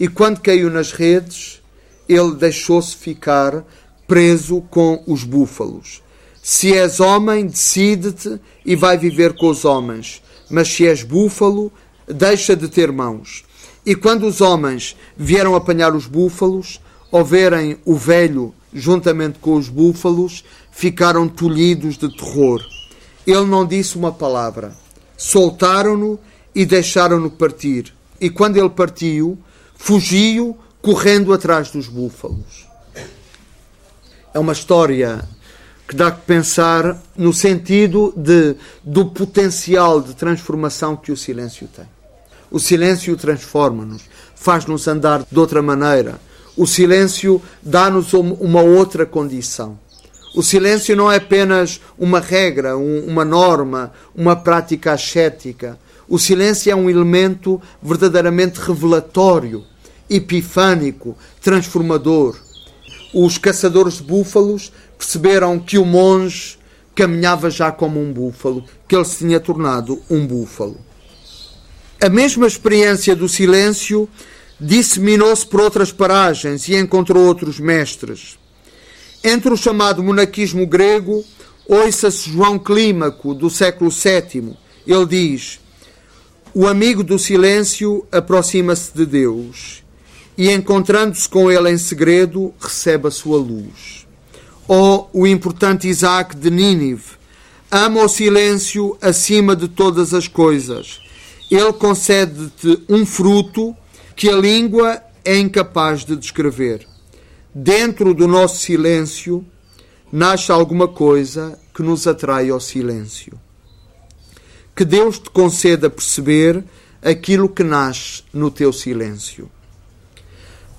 [SPEAKER 1] E quando caiu nas redes, ele deixou-se ficar preso com os búfalos. Se és homem, decide-te e vai viver com os homens. Mas se és búfalo, deixa de ter mãos. E quando os homens vieram apanhar os búfalos, ao verem o velho juntamente com os búfalos, ficaram tolhidos de terror. Ele não disse uma palavra. Soltaram-no e deixaram-no partir. E quando ele partiu, fugiu correndo atrás dos búfalos. É uma história que dá que pensar no sentido de, do potencial de transformação que o silêncio tem. O silêncio transforma-nos, faz-nos andar de outra maneira. O silêncio dá-nos uma outra condição. O silêncio não é apenas uma regra, uma norma, uma prática ascética. O silêncio é um elemento verdadeiramente revelatório, epifânico, transformador. Os caçadores de búfalos perceberam que o monge caminhava já como um búfalo, que ele se tinha tornado um búfalo. A mesma experiência do silêncio disseminou-se por outras paragens e encontrou outros mestres. Entre o chamado monaquismo grego, ouça-se João Clímaco, do século VII. Ele diz: O amigo do silêncio aproxima-se de Deus e, encontrando-se com ele em segredo, recebe a sua luz ou o importante Isaac de Nínive. Ama o silêncio acima de todas as coisas. Ele concede-te um fruto que a língua é incapaz de descrever. Dentro do nosso silêncio nasce alguma coisa que nos atrai ao silêncio. Que Deus te conceda perceber aquilo que nasce no teu silêncio.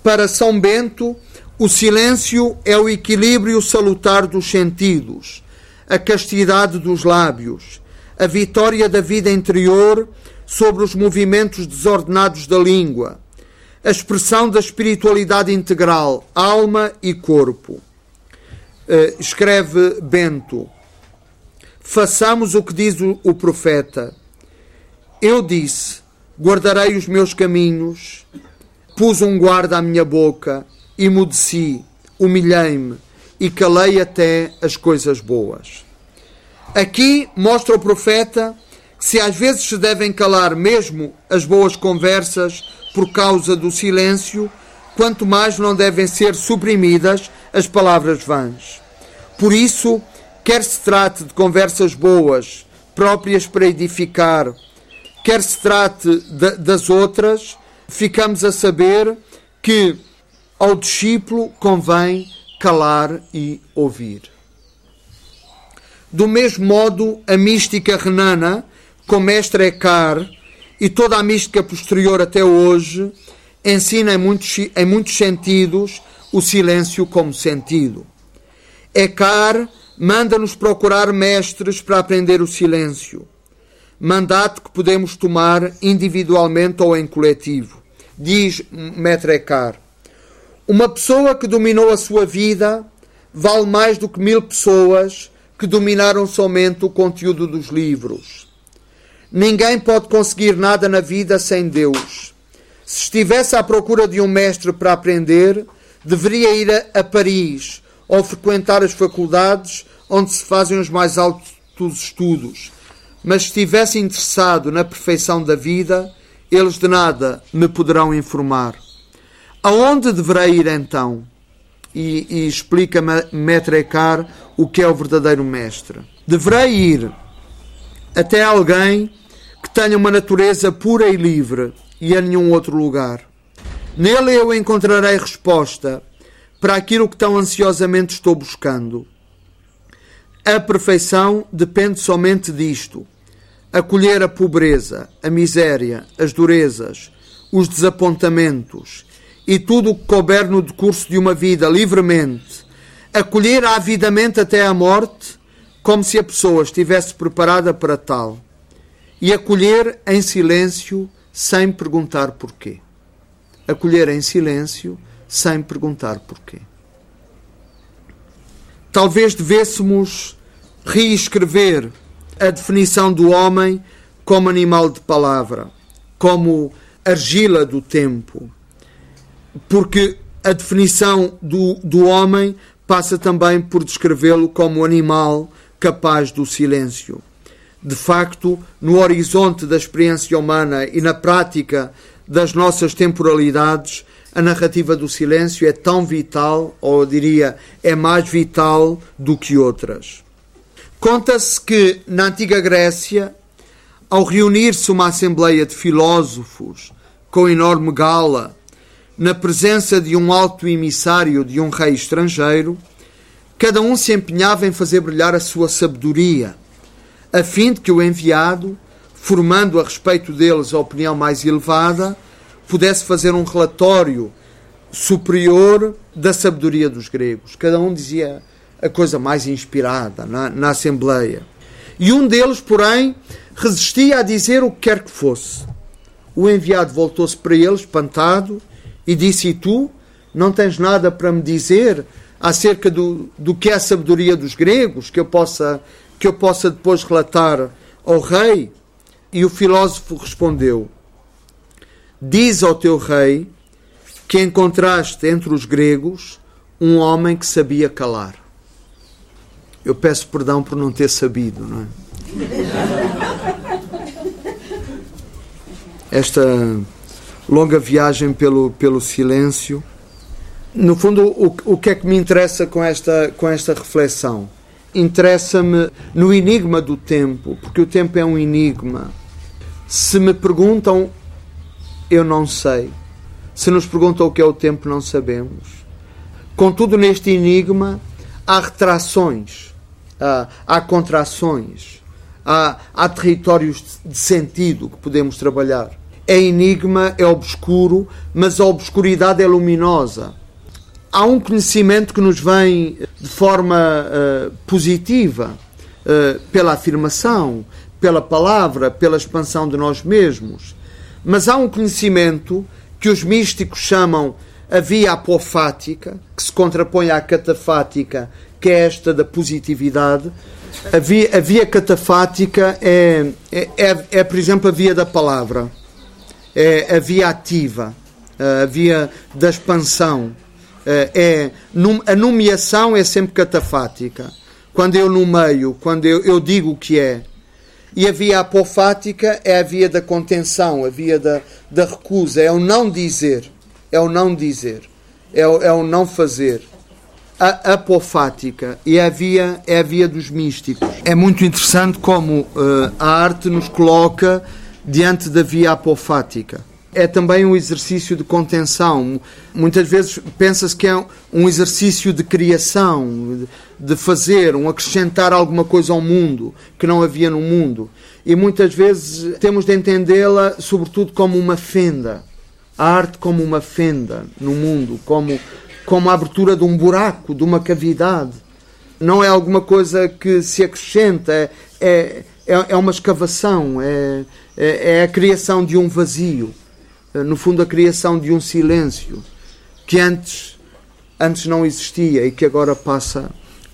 [SPEAKER 1] Para São Bento, o silêncio é o equilíbrio salutar dos sentidos, a castidade dos lábios, a vitória da vida interior sobre os movimentos desordenados da língua, a expressão da espiritualidade integral, alma e corpo. Uh, escreve Bento: Façamos o que diz o profeta. Eu disse: Guardarei os meus caminhos, pus um guarda à minha boca emudeci, humilhei-me e calei até as coisas boas. Aqui mostra o profeta que se às vezes se devem calar mesmo as boas conversas por causa do silêncio, quanto mais não devem ser suprimidas as palavras vãs. Por isso, quer se trate de conversas boas, próprias para edificar, quer se trate de, das outras, ficamos a saber que ao discípulo convém calar e ouvir. Do mesmo modo, a mística renana, com mestre Eckhart, e toda a mística posterior até hoje, ensina em muitos, em muitos sentidos o silêncio como sentido. Eckhart manda-nos procurar mestres para aprender o silêncio. Mandato que podemos tomar individualmente ou em coletivo. Diz Maître Eckhart. Uma pessoa que dominou a sua vida vale mais do que mil pessoas que dominaram somente o conteúdo dos livros. Ninguém pode conseguir nada na vida sem Deus. Se estivesse à procura de um mestre para aprender, deveria ir a, a Paris ou frequentar as faculdades onde se fazem os mais altos estudos. Mas se estivesse interessado na perfeição da vida, eles de nada me poderão informar. Aonde deverei ir então? E, e explica Maître Eckhart o que é o verdadeiro mestre. Deverei ir até alguém que tenha uma natureza pura e livre e a nenhum outro lugar. Nele eu encontrarei resposta para aquilo que tão ansiosamente estou buscando. A perfeição depende somente disto: acolher a pobreza, a miséria, as durezas, os desapontamentos e tudo o que couber no decurso de uma vida livremente, acolher avidamente até à morte, como se a pessoa estivesse preparada para tal, e acolher em silêncio, sem perguntar porquê. Acolher em silêncio, sem perguntar porquê. Talvez devêssemos reescrever a definição do homem como animal de palavra, como argila do tempo, porque a definição do, do homem passa também por descrevê-lo como animal capaz do silêncio. De facto, no horizonte da experiência humana e na prática das nossas temporalidades, a narrativa do silêncio é tão vital, ou eu diria, é mais vital do que outras. Conta-se que, na antiga Grécia, ao reunir-se uma assembleia de filósofos com enorme gala, na presença de um alto emissário de um rei estrangeiro, cada um se empenhava em fazer brilhar a sua sabedoria, a fim de que o enviado, formando a respeito deles a opinião mais elevada, pudesse fazer um relatório superior da sabedoria dos gregos. Cada um dizia a coisa mais inspirada na, na Assembleia. E um deles, porém, resistia a dizer o que quer que fosse. O enviado voltou-se para ele, espantado, e disse: E tu não tens nada para me dizer acerca do, do que é a sabedoria dos gregos, que eu, possa, que eu possa depois relatar ao rei? E o filósofo respondeu: Diz ao teu rei que encontraste entre os gregos um homem que sabia calar. Eu peço perdão por não ter sabido, não é? Esta longa viagem pelo, pelo silêncio. No fundo, o, o que é que me interessa com esta, com esta reflexão? Interessa-me no enigma do tempo, porque o tempo é um enigma. Se me perguntam, eu não sei. Se nos perguntam o que é o tempo, não sabemos. Contudo, neste enigma há retrações há, contrações, há, há territórios de sentido que podemos trabalhar. É enigma, é obscuro, mas a obscuridade é luminosa. Há um conhecimento que nos vem de forma uh, positiva, uh, pela afirmação, pela palavra, pela expansão de nós mesmos. Mas há um conhecimento que os místicos chamam a via apofática, que se contrapõe à catafática, que é esta da positividade. A via, a via catafática é, é, é, é, por exemplo, a via da palavra, é a via ativa, a via da expansão. É, a nomeação é sempre catafática. Quando eu nomeio, quando eu, eu digo o que é. E a via apofática é a via da contenção, a via da, da recusa, é o não dizer. É o não dizer. É o, é o não fazer a apofática e a via é a via dos místicos. É muito interessante como uh, a arte nos coloca diante da via apofática. É também um exercício de contenção. Muitas vezes pensa-se que é um exercício de criação, de fazer, um acrescentar alguma coisa ao mundo que não havia no mundo. E muitas vezes temos de entendê-la, sobretudo, como uma fenda A arte como uma fenda no mundo, como, como a abertura de um buraco, de uma cavidade. Não é alguma coisa que se acrescenta, é, é, é uma escavação, é, é, é a criação de um vazio. No fundo, a criação de um silêncio que antes, antes não existia e que agora passa,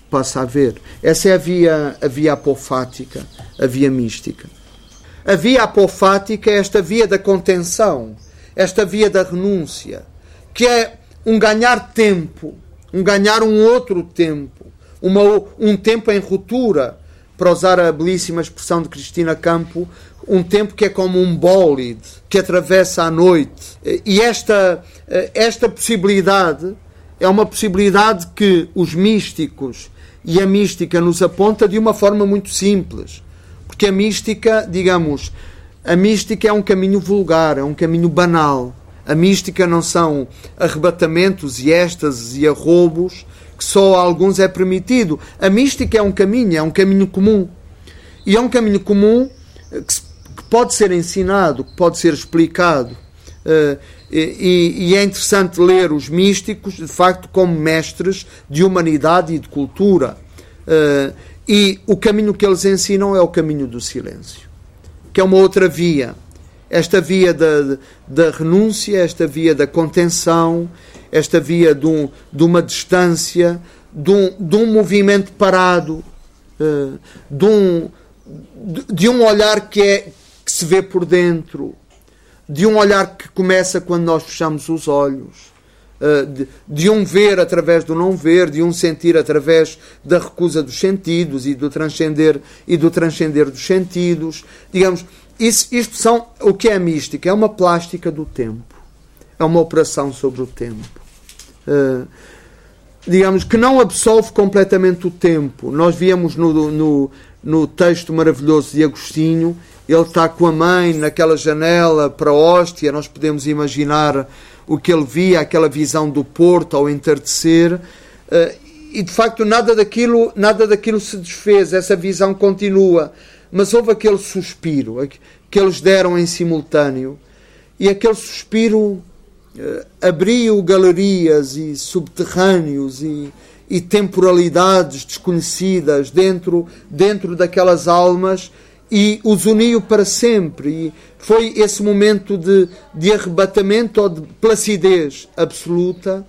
[SPEAKER 1] passa a haver. Essa é a via, a via apofática, a via mística. A via apofática é esta via da contenção, esta via da renúncia, que é um ganhar tempo, um ganhar um outro tempo, uma, um tempo em ruptura, para usar a belíssima expressão de Cristina Campo, um tempo que é como um bólide que atravessa a noite. E esta, esta possibilidade é uma possibilidade que os místicos e a mística nos aponta de uma forma muito simples. Porque a mística, digamos, a mística é um caminho vulgar, é um caminho banal. A mística não são arrebatamentos e êxtases e arrobos que só a alguns é permitido. A mística é um caminho, é um caminho comum. E é um caminho comum que, que pode ser ensinado, que pode ser explicado. Uh, e, e, é interessante ler os místicos, de facto, como mestres de humanidade e de cultura. Uh, e o caminho que eles ensinam é o caminho do silêncio, que é uma outra via. Esta via da, da renúncia, esta via da contenção, esta via de, um, de uma distância, de um, de um movimento parado, uh, de, um, de um olhar que, é, se vê por dentro, de um olhar que começa quando nós fechamos os olhos eh, de, um ver através do não ver, de um sentir através da recusa dos sentidos e do transcender e do transcender dos sentidos. Digamos, isso, isto são o que é mística, é uma plástica do tempo, é uma operação sobre o tempo. Uh, digamos que não absolve completamente o tempo. Nós víamos no, no, no texto maravilhoso de Agostinho, ele está com a mãe naquela janela para a hóstia, nós podemos imaginar o que ele via, aquela visão do porto ao entardecer, eh, e de facto nada daquilo, nada daquilo se desfez, essa visão continua. Mas houve aquele suspiro que eles deram em simultâneo, e aquele suspiro eh, abriu galerias e subterrâneos e, e temporalidades desconhecidas dentro, dentro daquelas almas e os uniu para sempre. E foi esse momento de, de arrebatamento ou de placidez absoluta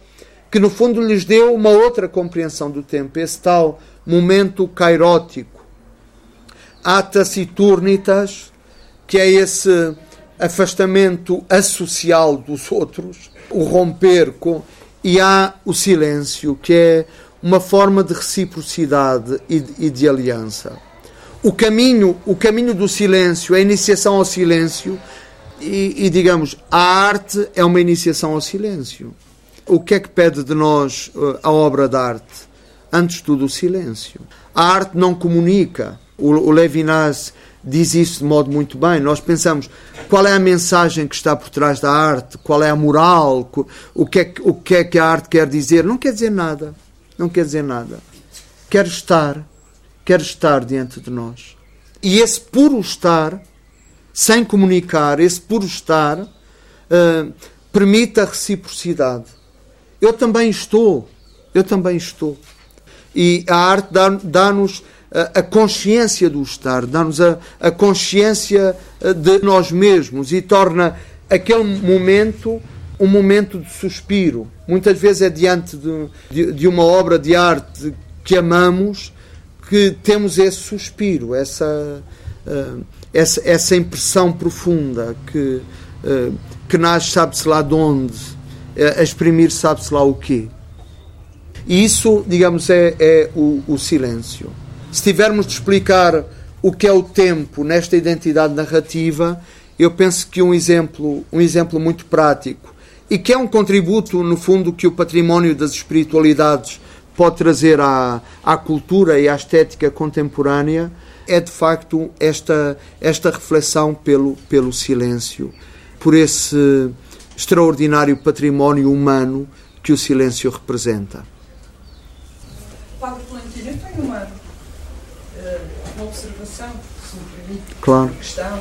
[SPEAKER 1] que, no fundo, lhes deu uma outra compreensão do tempo, esse tal momento cairótico. Há taciturnitas, que é esse afastamento associal dos outros, o romper com. E há o silêncio, que é uma forma de reciprocidade e de, e de aliança o caminho, o caminho do silêncio, a iniciação ao silêncio, e, e, digamos, a arte é uma iniciação ao silêncio. O que é que pede de nós uh, a obra de arte? Antes de tudo, o silêncio. A arte não comunica. O, o Levinas diz isso de modo muito bem. Nós pensamos qual é a mensagem que está por trás da arte, qual é a moral, o que é, o que, é que a arte quer dizer. Não quer dizer nada. Não quer dizer nada. Quer estar quer estar diante de nós. E esse puro estar, sem comunicar, esse puro estar, uh, permite a reciprocidade. Eu também estou, eu também estou. E a arte dá-nos a, a consciência do estar, dá-nos a, a consciência ah, de nós mesmos e torna aquele momento um momento de suspiro. Muitas vezes é diante de, de, de uma obra de arte que amamos que temos esse suspiro, essa, uh, essa, essa impressão profunda que, uh, que nasce, sabe-se lá de onde, uh, a exprimir, sabe-se lá o quê. E isso, digamos, é, é o, o silêncio. Se tivermos de explicar o que é o tempo nesta identidade narrativa, eu penso que um exemplo, um exemplo muito prático e que é um contributo, no fundo, que o património das espiritualidades pode trazer à, à cultura e à estética contemporânea é de facto esta, esta reflexão pelo, pelo silêncio, por esse extraordinário património humano que o silêncio representa.
[SPEAKER 2] Padre Valentino, eu tenho uma, eh, uma observação, se me permite,
[SPEAKER 1] claro.
[SPEAKER 2] questão.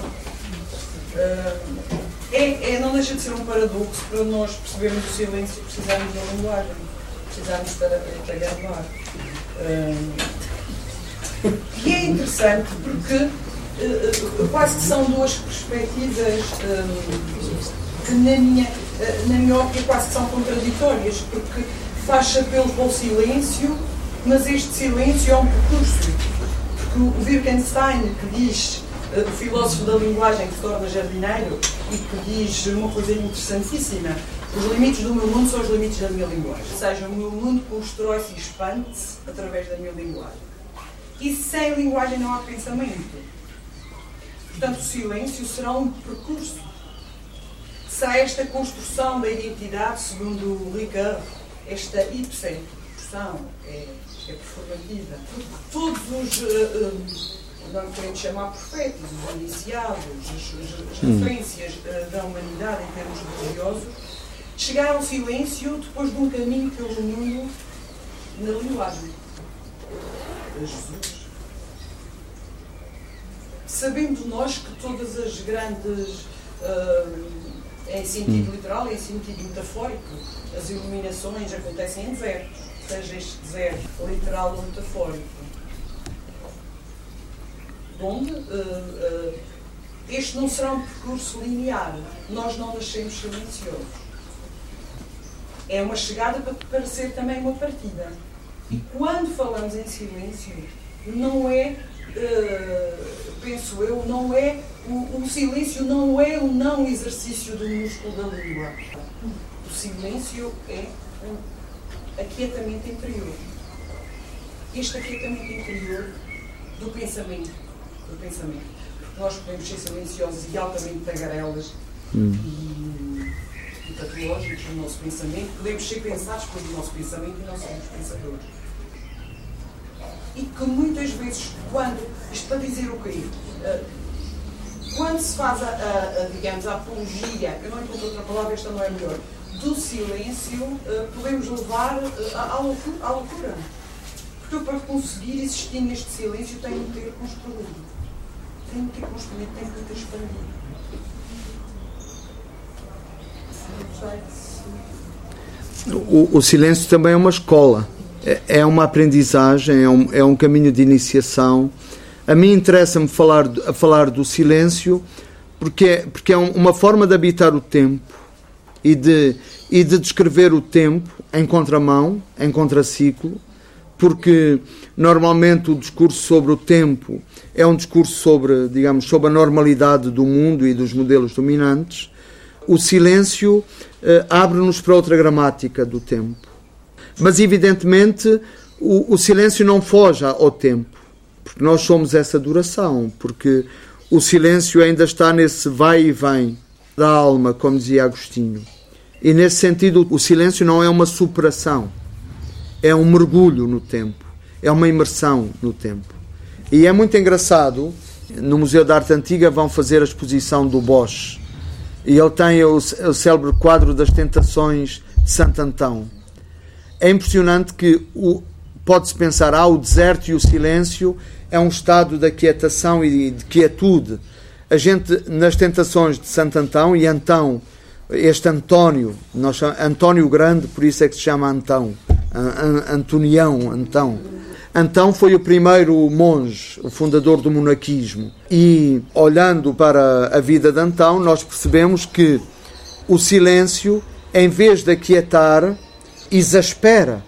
[SPEAKER 2] Uh,
[SPEAKER 3] é, é, não deixa de ser um paradoxo para nós percebermos o silêncio e precisarmos da linguagem, precisarmos para, para gravar. e é interessante porque uh, quase que são duas perspectivas que na minha, uh, na minha óptica quase que são contraditórias, porque faz apelo para o silêncio, mas este silêncio é um percurso. Porque o Wittgenstein que diz o filósofo da linguagem que se torna jardineiro e que diz uma coisa interessantíssima. Os limites do meu mundo são os limites da minha linguagem. Ou seja, o meu mundo constrói-se e expande-se através da minha linguagem. E sem linguagem não há pensamento. Portanto, o silêncio será um percurso. Será esta construção da identidade, segundo o Ricard, esta ipse-construção é, é performativa. Porque todos os. Uh, uh, não queremos chamar profetas, os iniciados, as, as hum. referências uh, da humanidade em termos religiosos, chegaram ao silêncio depois de um caminho pelo mundo na linguagem de Jesus. Sabendo nós que todas as grandes, uh, em sentido hum. literal e em sentido metafórico, as iluminações acontecem em desertos, seja este deserto literal ou metafórico onde uh, uh, este não será um percurso linear. Nós não nascemos silenciosos. É uma chegada para, ser também uma partida. E quando falamos em silêncio, não é, uh, penso eu, não é, o, o, silêncio não é o não exercício do músculo da língua. O silêncio é um aquietamento interior. Este aquietamento interior do pensamento do pensamento. Porque nós podemos ser silenciosos e altamente tagarelas hum. e patológicos no nosso pensamento, podemos ser pensados pelo nosso pensamento e não somos pensadores. E que muitas vezes, quando, isto para dizer o quê? Uh, quando se faz a, a, a, digamos, a apologia, eu não encontro outra palavra, esta não é melhor, do silêncio, uh, podemos levar uh, à, loucura, à loucura. Porque eu, para conseguir existir neste silêncio, tenho que ter construído tem que construir, tem que ter expandido.
[SPEAKER 1] O, o, silêncio também é uma escola, é, é uma aprendizagem, é um, é um caminho de iniciação. A mim interessa-me falar, falar do silêncio porque é, porque é uma forma de habitar o tempo e de, e de descrever o tempo em contramão, em contraciclo, porque normalmente o discurso sobre o tempo é um discurso sobre, digamos, sobre a normalidade do mundo e dos modelos dominantes. O silêncio eh, abre-nos para outra gramática do tempo. Mas, evidentemente, o, o silêncio não foge ao tempo, porque nós somos essa duração, porque o silêncio ainda está nesse vai e vem da alma, como dizia Agostinho. E nesse sentido, o silêncio não é uma superação, é um mergulho no tempo, é uma imersão no tempo. E é muito engraçado, no Museu da Arte Antiga vão fazer a exposição do Bosch. E ele tem o, o célebre quadro das tentações de Santo Antão. É impressionante que pode-se pensar, ah, o deserto e o silêncio é um estado de aquietação e de quietude. A gente, nas tentações de Santo Antão, e Antão, este António, nós chamamos, António Grande, por isso é que se chama Antão, Antonião, Antão Antão foi o primeiro monge, o fundador do monaquismo. E olhando para a vida de Antão, nós percebemos que o silêncio, em vez de aquietar, exaspera.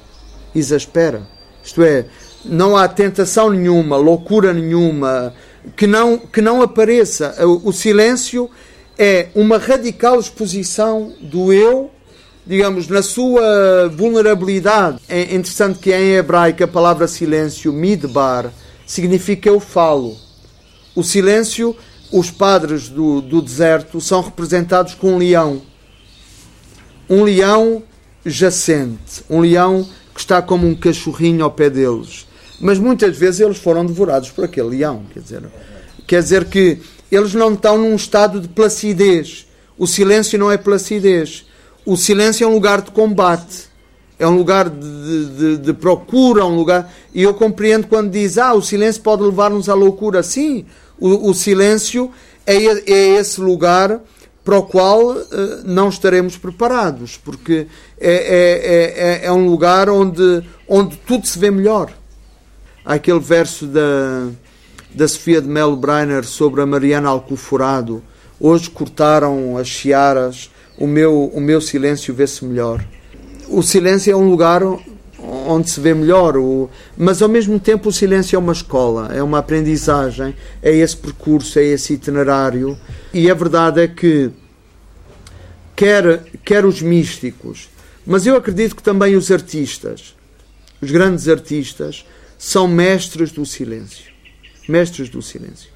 [SPEAKER 1] Exaspera. Isto é, não há tentação nenhuma, loucura nenhuma que não, que não apareça. O silêncio é uma radical exposição do eu digamos, na sua vulnerabilidade. É interessante que em hebraico a palavra silêncio, midbar, significa eu falo. O silêncio, os padres do, do deserto são representados com um leão. Um leão jacente, um leão que está como um cachorrinho ao pé deles. Mas muitas vezes eles foram devorados por aquele leão. Quer dizer, quer dizer que eles não estão num estado de placidez. O silêncio não é placidez o silêncio é um lugar de combate, é um lugar de, de, de procura, um lugar. E eu compreendo quando diz, ah, o silêncio pode levar-nos à loucura. Sim, o, o silêncio é, é esse lugar para o qual uh, não estaremos preparados, porque é, é, é, é, um lugar onde, onde tudo se vê melhor. Há aquele verso da, da Sofia de Melo Breiner sobre a Mariana Alcoforado. Hoje cortaram as chiaras, o meu, o meu silêncio vê-se melhor. O silêncio é um lugar onde se vê melhor, o, mas ao mesmo tempo o silêncio é uma escola, é uma aprendizagem, é esse percurso, é esse itinerário. E a verdade é que, quer, quer os místicos, mas eu acredito que também os artistas, os grandes artistas, são mestres do silêncio. Mestres do silêncio.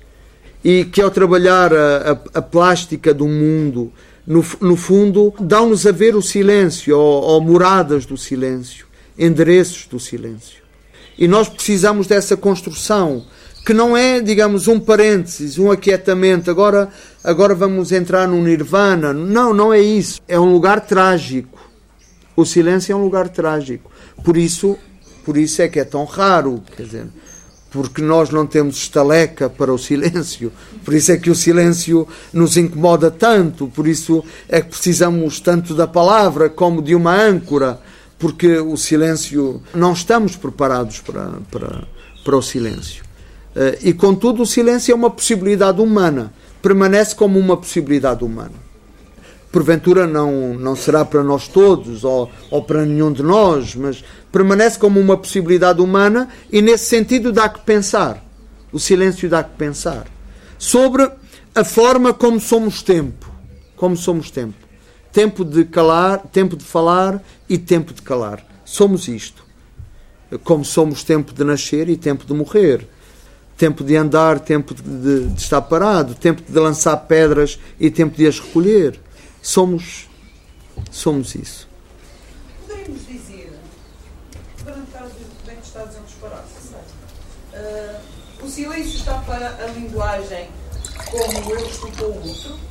[SPEAKER 1] E que ao trabalhar a, a, a plástica do mundo, no, no fundo, dão-nos a ver o silêncio, ou, ou moradas do silêncio endereços do silêncio. E nós precisamos dessa construção, que não é, digamos, um parênteses, um aquietamento, agora, agora vamos entrar no nirvana. Não, não é isso. É um lugar trágico. O silêncio é um lugar trágico. Por isso, por isso é que é tão raro, quer dizer, porque nós não temos estaleca para o silêncio. Por isso é que o silêncio nos incomoda tanto, por isso é que precisamos tanto da palavra como de uma âncora porque o silêncio. Não estamos preparados para, para, para o silêncio. Eh, e, contudo, o silêncio é uma possibilidade humana. Permanece como uma possibilidade humana. Porventura não, não será para nós todos ou, ou para nenhum de nós, mas permanece como uma possibilidade humana e, nesse sentido, dá que pensar. O silêncio dá que pensar. Sobre a forma como somos tempo. Como somos tempo tempo de calar, tempo de falar e tempo de calar. Somos isto. Como somos tempo de nascer e tempo de morrer. Tempo de andar, tempo de, de estar parado, tempo de lançar pedras e tempo de as recolher. Somos, somos isso.
[SPEAKER 3] Poderíamos dizer, não estar bem que está dizendo disparate, uh, o silêncio está para a linguagem como eu com o outro?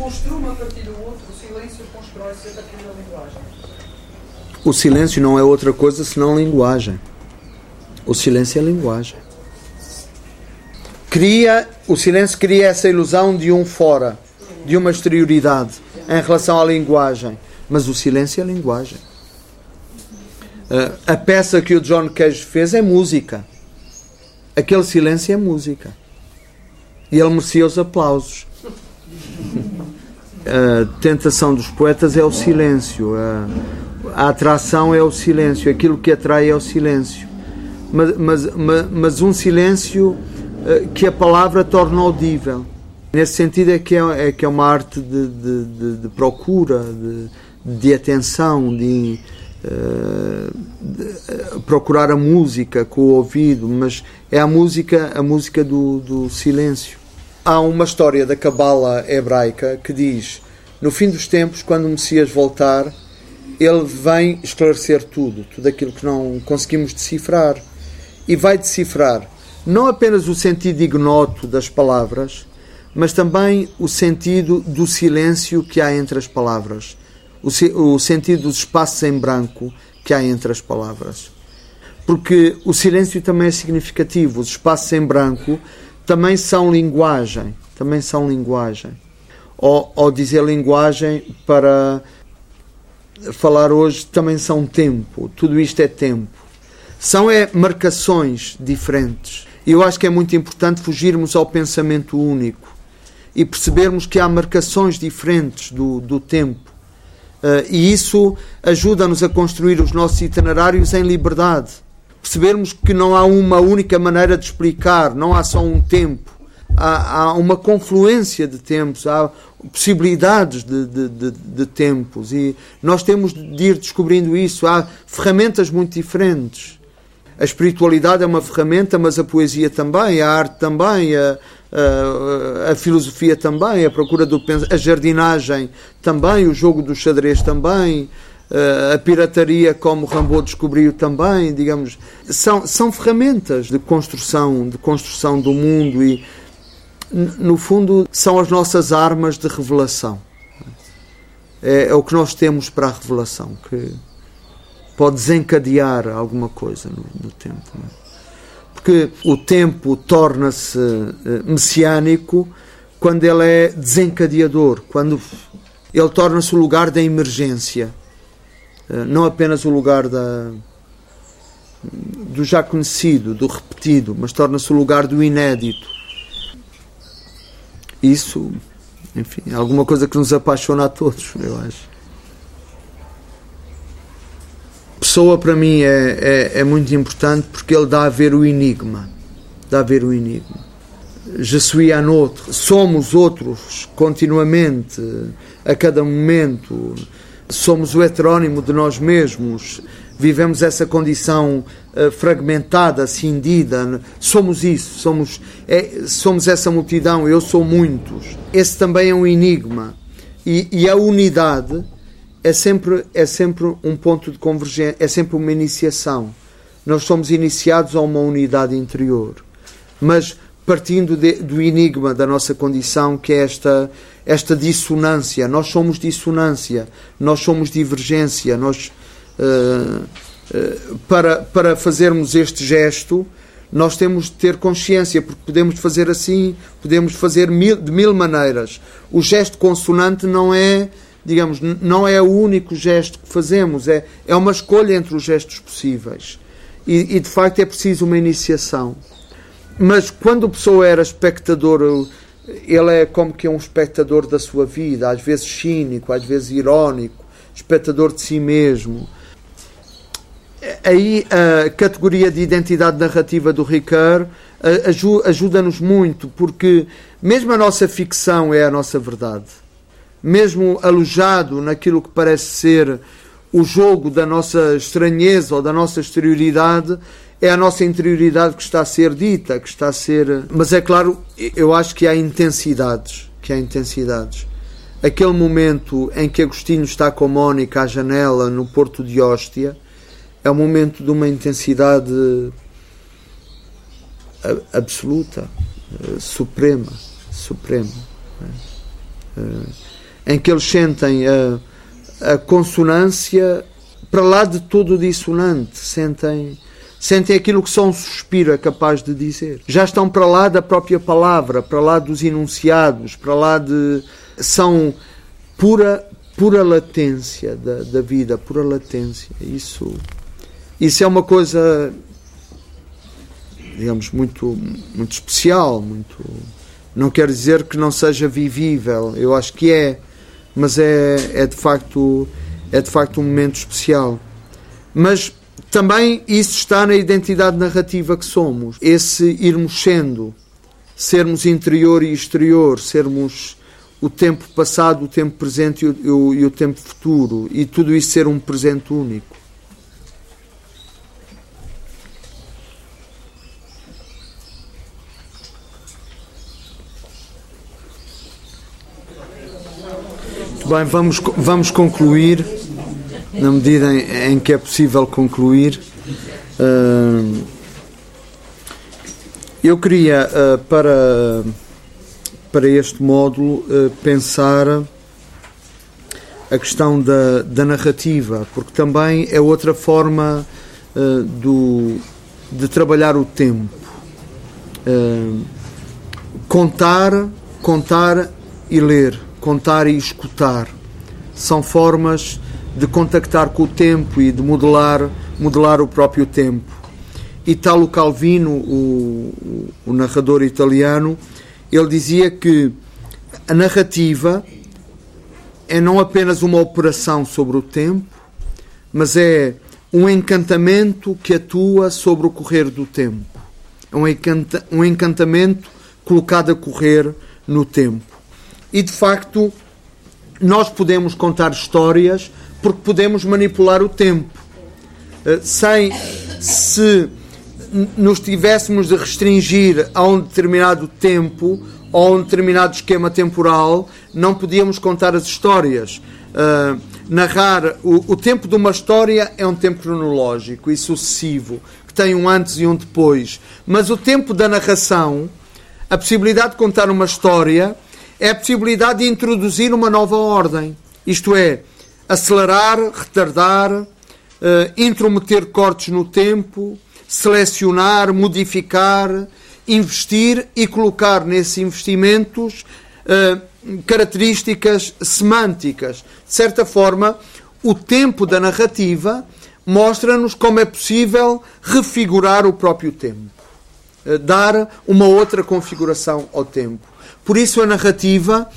[SPEAKER 3] construo a partir do outro, o silêncio constrói-se a partir da linguagem.
[SPEAKER 1] O silêncio não é outra coisa senão linguagem. O silêncio é linguagem. Cria, o silêncio cria essa ilusão de um fora, de uma exterioridade em relação à linguagem. Mas o silêncio é linguagem. Uh, a peça que o John Cage fez é música. Aquele silêncio é música. E ele merecia os aplausos a tentação dos poetas é o silêncio, a, a, atração é o silêncio, aquilo que atrai é o silêncio. Mas, mas, mas, mas um silêncio que a palavra torna audível. Nesse sentido é que é, é que é uma arte de, de, de, de procura, de, atenção, de, uh, procurar a música com o ouvido, mas é a música, a música do, do silêncio. Há uma história da Cabala hebraica que diz: no fim dos tempos, quando o Messias voltar, ele vem esclarecer tudo, tudo aquilo que não conseguimos decifrar. E vai decifrar não apenas o sentido ignoto das palavras, mas também o sentido do silêncio que há entre as palavras, o, o sentido dos espaços em branco que há entre as palavras. Porque o silêncio também é significativo, os espaços em branco também são linguagem, também são linguagem. Ou, ou dizer linguagem para falar hoje também são tempo, tudo isto é tempo. São é marcações diferentes. Eu acho que é muito importante fugirmos ao pensamento único e percebermos que há marcações diferentes do, do tempo. Uh, e isso ajuda-nos a construir os nossos itinerários em liberdade percebermos que não há uma única maneira de explicar, não há só um tempo. Há, há uma confluência de tempos, há possibilidades de, de, de, de, tempos e nós temos de ir descobrindo isso. Há ferramentas muito diferentes. A espiritualidade é uma ferramenta, mas a poesia também, a arte também, a, a, filosofia também, a procura do a jardinagem também, o jogo do xadrez também, a pirataria, como Rambo descobriu também, digamos, são, são ferramentas de construção, de construção do mundo e, no fundo, são as nossas armas de revelação. É, é o que nós temos para a revelação, que pode desencadear alguma coisa no, no tempo. É? Porque o tempo torna-se eh, messiânico quando ele é desencadeador, quando ele torna-se o lugar da emergência, eh, não apenas o lugar da, do já conhecido, do repetido, mas torna-se o lugar do inédito. Isso, enfim, é alguma coisa que nos apaixona a todos, eu acho. Pessoa para mim é, é, é muito importante porque ele dá a ver o enigma. Dá a ver o enigma. Je suis un autre. Somos outros continuamente, a cada momento. Somos o heterónimo de nós mesmos. Vivemos essa condição uh, fragmentada, cindida. Somos isso. Somos, é, somos essa multidão. Eu sou muitos. Esse também é um enigma. E, e a unidade é sempre, é sempre um ponto de convergência, é sempre uma iniciação. Nós somos iniciados a uma unidade interior, mas partindo de, do enigma da nossa condição, que é esta, esta dissonância. Nós somos dissonância, nós somos divergência. Nós, uh, uh, para, para fazermos este gesto, nós temos de ter consciência, porque podemos fazer assim, podemos fazer mil, de mil maneiras. O gesto consonante não é digamos, não é o único gesto que fazemos, é, é uma escolha entre os gestos possíveis. E, e de facto é preciso uma iniciação. Mas quando a pessoa era espectador, ele é como que um espectador da sua vida, às vezes cínico, às vezes irónico, espectador de si mesmo. Aí a categoria de identidade narrativa do Ricard ajuda-nos muito, porque mesmo a nossa ficção é a nossa verdade mesmo alojado naquilo que parece ser o jogo da nossa estranheza ou da nossa exterioridade, é a nossa interioridade que está a ser dita, que está a ser. Mas é claro, eu acho que há intensidades, que há intensidades. Aquele momento em que Agostinho está com Mónica à janela no Porto de Hóstia é um momento de uma intensidade absoluta, eh, suprema, suprema. É? Em que eles sentem a, a consonância para lá de todo o dissonante, sentem, sentem aquilo que só um suspiro é capaz de dizer. Já estão para lá da própria palavra, para lá dos enunciados, para lá de. são pura, pura latência da, da vida, pura latência. Isso, isso é uma coisa, digamos, muito, muito especial, muito. Não quer dizer que não seja vivível, eu acho que é mas é, é, de facto, é de facto um momento especial. Mas também isso está na identidade narrativa que somos. Esse irmos sendo, sermos interior e exterior, sermos o tempo passado, o tempo presente e o, e o tempo futuro, e tudo isso ser um presente único. Bem, vamos, vamos concluir, na medida em, em que é possível concluir. Uh, eu queria, uh, para, para este módulo, uh, pensar a questão da, da narrativa, porque também é outra forma do, de trabalhar o tempo. contar, contar e ler contar e escutar. São formas de contactar com o tempo e de modelar, modelar o próprio tempo. Italo Calvino, o, o narrador italiano, ele dizia que a narrativa é não apenas uma operação sobre o tempo, mas é um encantamento que atua sobre o correr do tempo. É um, encanta, um encantamento colocado a correr no tempo e de facto nós podemos contar histórias porque podemos manipular o tempo. Eh, sem se nos tivéssemos de restringir a um determinado tempo ou a um determinado esquema temporal, não podíamos contar as histórias. Uh, narrar o, o, tempo de uma história é um tempo cronológico e sucessivo, que tem um antes e um depois. Mas o tempo da narração, a possibilidade de contar uma história, é a possibilidade de introduzir uma nova ordem. Isto é, acelerar, retardar, uh, intrometer cortes no tempo, selecionar, modificar, investir e colocar nesses investimentos uh, características semânticas. De certa forma, o tempo da narrativa mostra-nos como é possível refigurar o próprio tempo, uh, dar uma outra configuração ao tempo. Por isso, a narrativa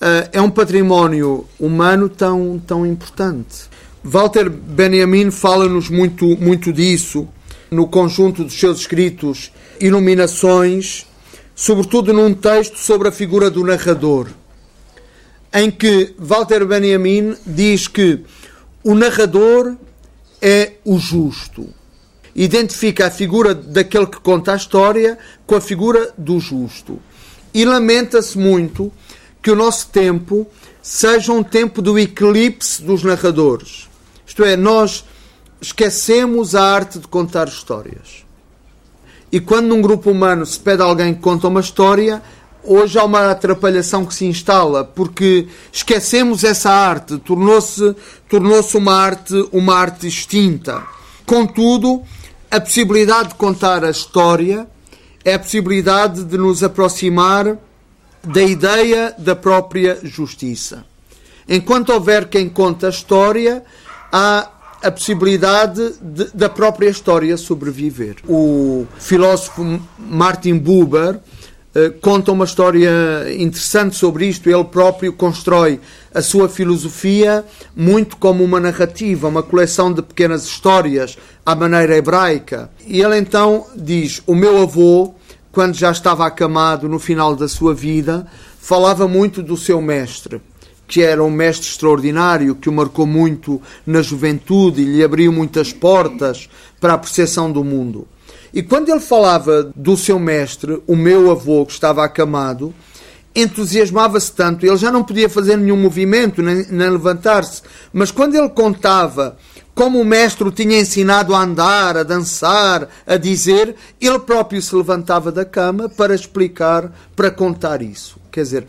[SPEAKER 1] uh, é um património humano tão, tão importante. Walter Benjamin fala-nos muito, muito disso no conjunto dos seus escritos Iluminações, sobretudo num texto sobre a figura do narrador, em que Walter Benjamin diz que o narrador é o justo. Identifica a figura daquele que conta a história com a figura do justo. E lamenta-se muito que o nosso tempo seja um tempo do eclipse dos narradores. Isto é, nós esquecemos a arte de contar histórias. E quando num grupo humano se pede a alguém que conta uma história, hoje há uma atrapalhação que se instala, porque esquecemos essa arte, tornou-se tornou uma arte, uma arte extinta. Contudo, a possibilidade de contar a história é a possibilidade de nos aproximar da ideia da própria justiça. Enquanto houver quem conta a história, há a possibilidade de, da própria história sobreviver. O filósofo Martin Buber conta uma história interessante sobre isto. Ele próprio constrói a sua filosofia muito como uma narrativa, uma coleção de pequenas histórias à maneira hebraica. E ele então diz: O meu avô, quando já estava acamado no final da sua vida, falava muito do seu mestre que era um mestre extraordinário, que o marcou muito na juventude e lhe abriu muitas portas para a percepção do mundo. E quando ele falava do seu mestre, o meu avô, que estava acamado, entusiasmava-se tanto, ele já não podia fazer nenhum movimento, nem, nem levantar-se, mas quando ele contava como o mestre o tinha ensinado a andar, a dançar, a dizer, ele próprio se levantava da cama para explicar, para contar isso. Quer dizer,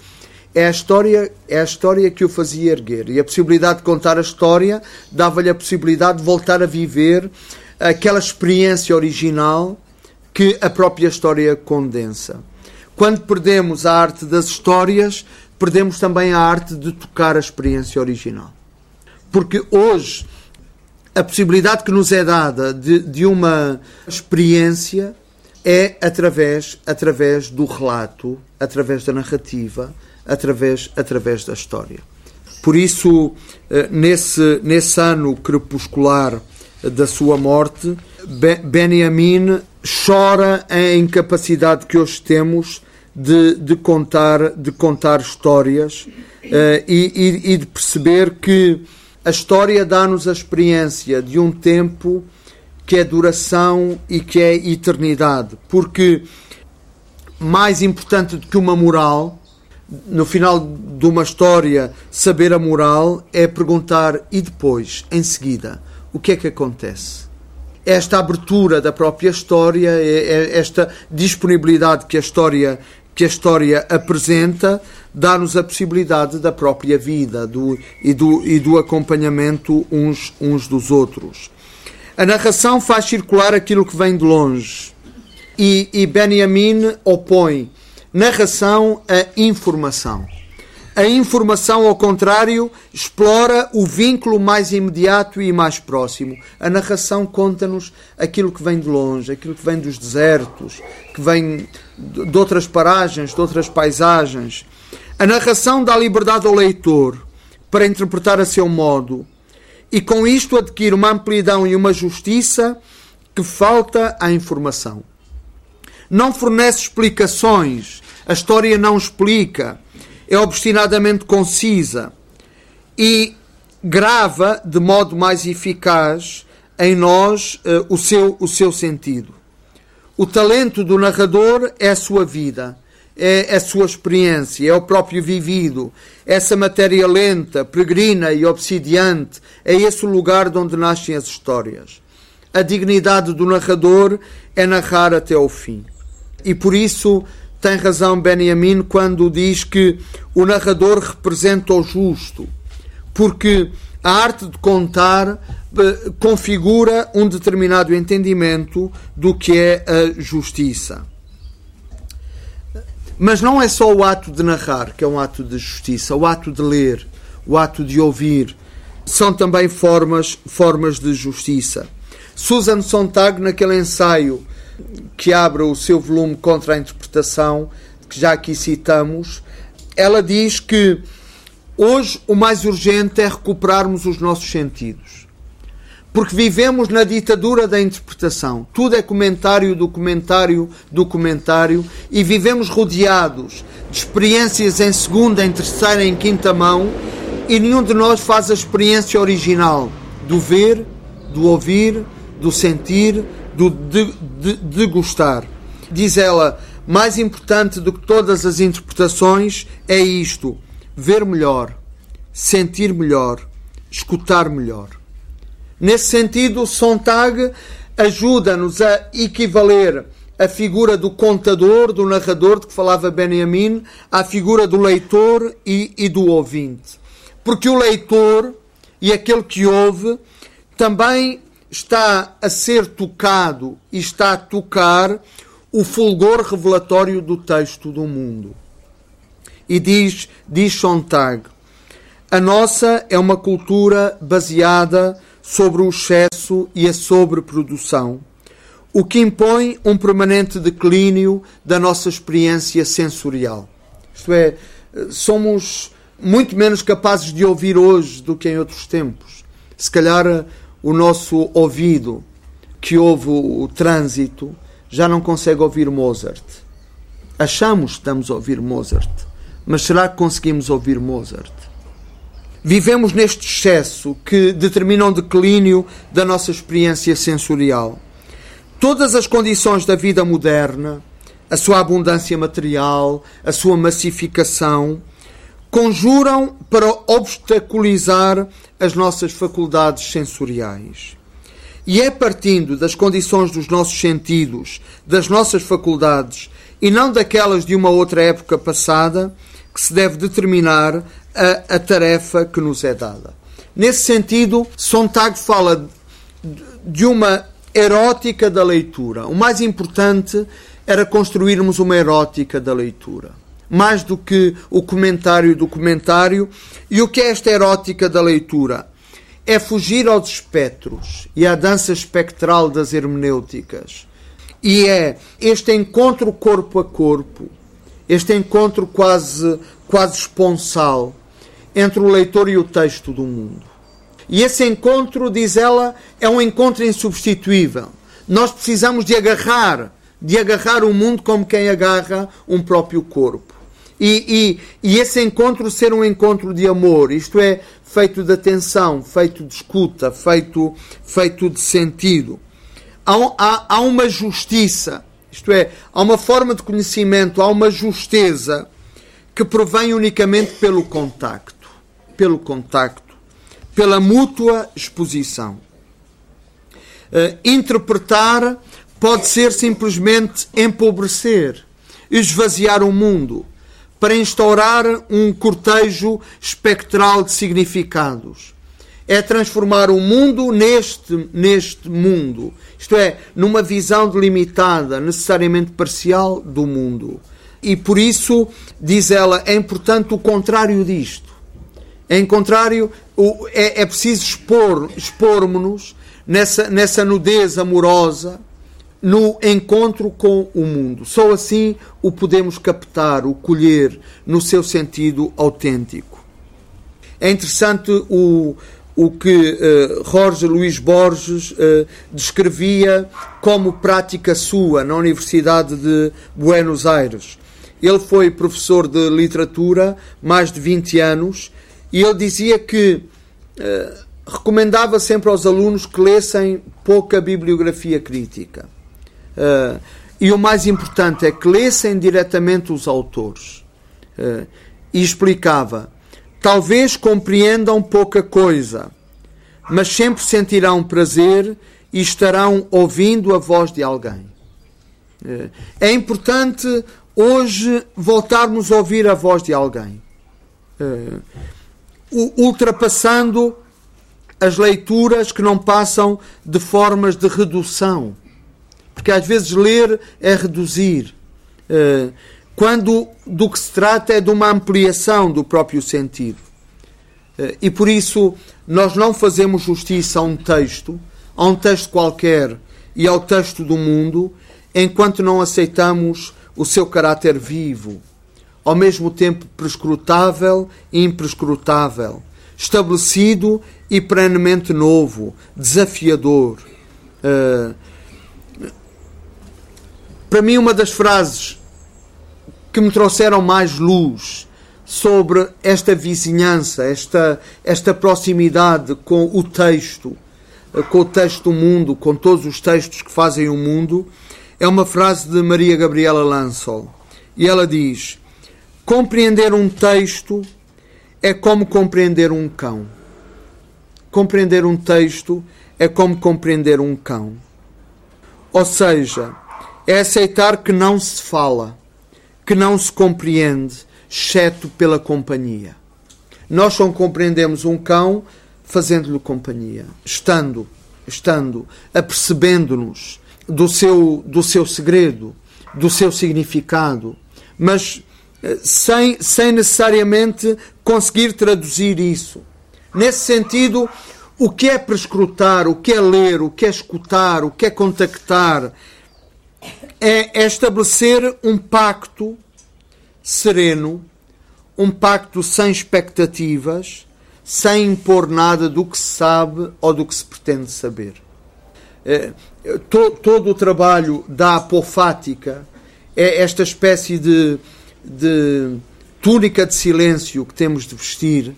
[SPEAKER 1] é a história é a história que o fazia erguer. E a possibilidade de contar a história dava-lhe a possibilidade de voltar a viver aquela experiência original que a própria história condensa. Quando perdemos a arte das histórias, perdemos também a arte de tocar a experiência original. Porque hoje a possibilidade que nos é dada de, de uma experiência é através, através do relato, através da narrativa, através, através da história. Por isso, eh, nesse, nesse ano crepuscular da sua morte, Benjamin chora a incapacidade que hoje temos de, de, contar, de contar histórias uh, e, e, de perceber que a história dá-nos a experiência de um tempo que é duração e que é eternidade. Porque mais importante do que uma moral no final de uma história, saber a moral é perguntar e depois, em seguida, o que é que acontece? Esta abertura da própria história, é, é esta disponibilidade que a história que a história apresenta dá-nos a possibilidade da própria vida do, e, do, e do acompanhamento uns, uns dos outros. A narração faz circular aquilo que vem de longe e, e Benjamin opõe narração a informação. A informação, ao contrário, explora o vínculo mais imediato e mais próximo. A narração conta-nos aquilo que vem de longe, aquilo que vem dos desertos, que vem de outras paragens, de outras paisagens. A narração dá liberdade ao leitor para interpretar a seu modo e com isto adquire uma amplidão e uma justiça que falta à informação. Não fornece explicações a história não explica, é obstinadamente concisa e grava de modo mais eficaz em nós uh, o, seu, o seu sentido. O talento do narrador é a sua vida, é a sua experiência, é o próprio vivido, essa matéria lenta, peregrina e obsidiante, é esse o lugar de onde nascem as histórias. A dignidade do narrador é narrar até ao fim. E por isso tem razão Benjamin quando diz que o narrador representa o justo, porque a arte de contar eh, configura um determinado entendimento do que é a justiça. Mas não é só o ato de narrar que é um ato de justiça, o ato de ler, o ato de ouvir, são também formas, formas de justiça. Susan Sontag, naquele ensaio que abre o seu volume Contra a Interpretação, que já aqui citamos, ela diz que hoje o mais urgente é recuperarmos os nossos sentidos. Porque vivemos na ditadura da interpretação. Tudo é comentário, documentário, documentário e vivemos rodeados de experiências em segunda, em terceira, em quinta mão e nenhum de nós faz a experiência original do ver, do ouvir, do sentir, do de, de, de gostar. Diz ela, mais importante do que todas as interpretações é isto: ver melhor, sentir melhor, escutar melhor. Nesse sentido, Sontag ajuda-nos a equivaler a figura do contador, do narrador de que falava Benjamin, à figura do leitor e, e do ouvinte. Porque o leitor e aquele que ouve também está a ser tocado e está a tocar o fulgor revelatório do texto do mundo. E diz, diz Sontag, a nossa é uma cultura baseada sobre o excesso e a sobreprodução, o que impõe um permanente declínio da nossa experiência sensorial. Isto é, somos muito menos capazes de ouvir hoje do que em outros tempos. Se calhar o nosso ouvido, que ouve o trânsito, já não consegue ouvir Mozart. Achamos que estamos a ouvir Mozart, mas será que conseguimos ouvir Mozart? Vivemos neste excesso que determina um declínio da nossa experiência sensorial. Todas as condições da vida moderna, a sua abundância material, a sua massificação, conjuram para obstaculizar as nossas faculdades sensoriais. E é partindo das condições dos nossos sentidos, das nossas faculdades, e não daquelas de uma outra época passada, que se deve determinar a, a tarefa que nos é dada. Nesse sentido, Sontag fala de uma erótica da leitura. O mais importante era construirmos uma erótica da leitura mais do que o comentário do comentário. E o que é esta erótica da leitura? É fugir aos espectros e à dança espectral das hermenêuticas. E é este encontro corpo a corpo, este encontro quase, quase esponsal entre o leitor e o texto do mundo. E esse encontro, diz ela, é um encontro insubstituível. Nós precisamos de agarrar, de agarrar o mundo como quem agarra um próprio corpo. E, e, e, esse encontro ser um encontro de amor, isto é, feito de atenção, feito de escuta, feito, feito de sentido. Há, há, há uma justiça, isto é, há uma forma de conhecimento, há uma justeza que provém unicamente pelo contacto, pelo contacto, pela mútua exposição. Uh, interpretar pode ser simplesmente empobrecer, esvaziar o mundo para instaurar um cortejo espectral de significados. É transformar o mundo neste, neste mundo. Isto é, numa visão delimitada, necessariamente parcial do mundo. E por isso, diz ela, é importante o contrário disto. Em contrário, é, é preciso expor, expormos-nos nessa, nessa nudez amorosa, no encontro com o mundo. Só assim o podemos captar, o colher no seu sentido autêntico. É interessante o, o que uh, Jorge Luís Borges uh, descrevia como prática sua na Universidade de Buenos Aires. Ele foi professor de literatura mais de 20 anos e ele dizia que uh, recomendava sempre aos alunos que lessem pouca bibliografia crítica Uh, e o mais importante é que lessem diretamente os autores. Uh, e explicava: talvez compreendam pouca coisa, mas sempre sentirão prazer e estarão ouvindo a voz de alguém. Uh, é importante hoje voltarmos a ouvir a voz de alguém, ultrapassando as leituras que não passam de formas de redução porque às vezes ler é reduzir. Uh, quando do que se trata é de uma ampliação do próprio sentido. Eh, e por isso nós não fazemos justiça a um texto, a um texto qualquer e ao texto do mundo, enquanto não aceitamos o seu caráter vivo, ao mesmo tempo prescrutável e imprescrutável, estabelecido e perenemente novo, desafiador. Uh, para mim, uma das frases que me trouxeram mais luz sobre esta vizinhança, esta, esta proximidade com o texto, com o texto do mundo, com todos os textos que fazem o mundo, é uma frase de Maria Gabriela Lansol. E ela diz: Compreender um texto é como compreender um cão. Compreender um texto é como compreender um cão. Ou seja, é aceitar que não se fala, que não se compreende, exceto pela companhia. Nós só compreendemos um cão fazendo-lhe companhia, estando, estando, apercebendo-nos do seu, do seu segredo, do seu significado, mas eh, sem, sem necessariamente conseguir traduzir isso. Nesse sentido, o que é prescrutar, o que é ler, o que é escutar, o que é contactar, é, estabelecer um pacto sereno, um pacto sem expectativas, sem impor nada do que se sabe ou do que se pretende saber. É, to, todo o trabalho da apofática é esta espécie de, de túnica de silêncio que temos de vestir.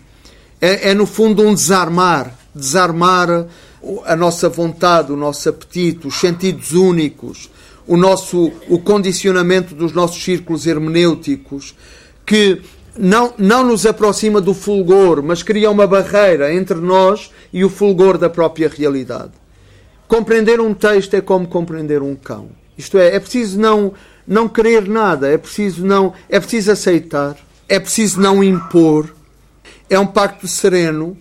[SPEAKER 1] É, é, no fundo um desarmar desarmar a nossa vontade, o nosso apetite, os sentidos únicos, o nosso o condicionamento dos nossos círculos hermenêuticos que não, não nos aproxima do fulgor, mas cria uma barreira entre nós e o fulgor da própria realidade. Compreender um texto é como compreender um cão. Isto é, é preciso não não querer nada, é preciso não, é preciso aceitar, é preciso não impor. É um pacto sereno,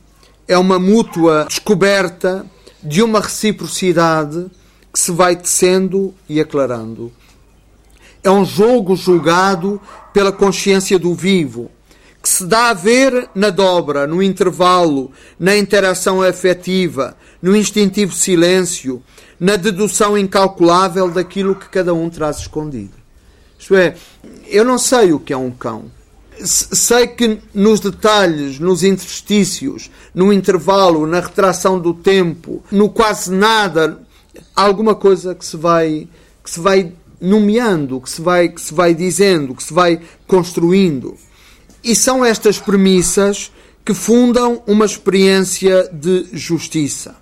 [SPEAKER 1] é uma mútua descoberta de uma reciprocidade que se vai tecendo e aclarando. É um jogo julgado pela consciência do vivo, que se dá a ver na dobra, no intervalo, na interação afetiva, no instintivo silêncio, na dedução incalculável daquilo que cada um traz escondido. Isto é, eu não sei o que é um cão. Sei que nos detalhes, nos interstícios, no intervalo, na retração do tempo, no quase nada, alguma coisa que se vai que se vai nomeando, que se vai que se vai dizendo, que se vai construindo. E são estas premissas que fundam uma experiência de justiça.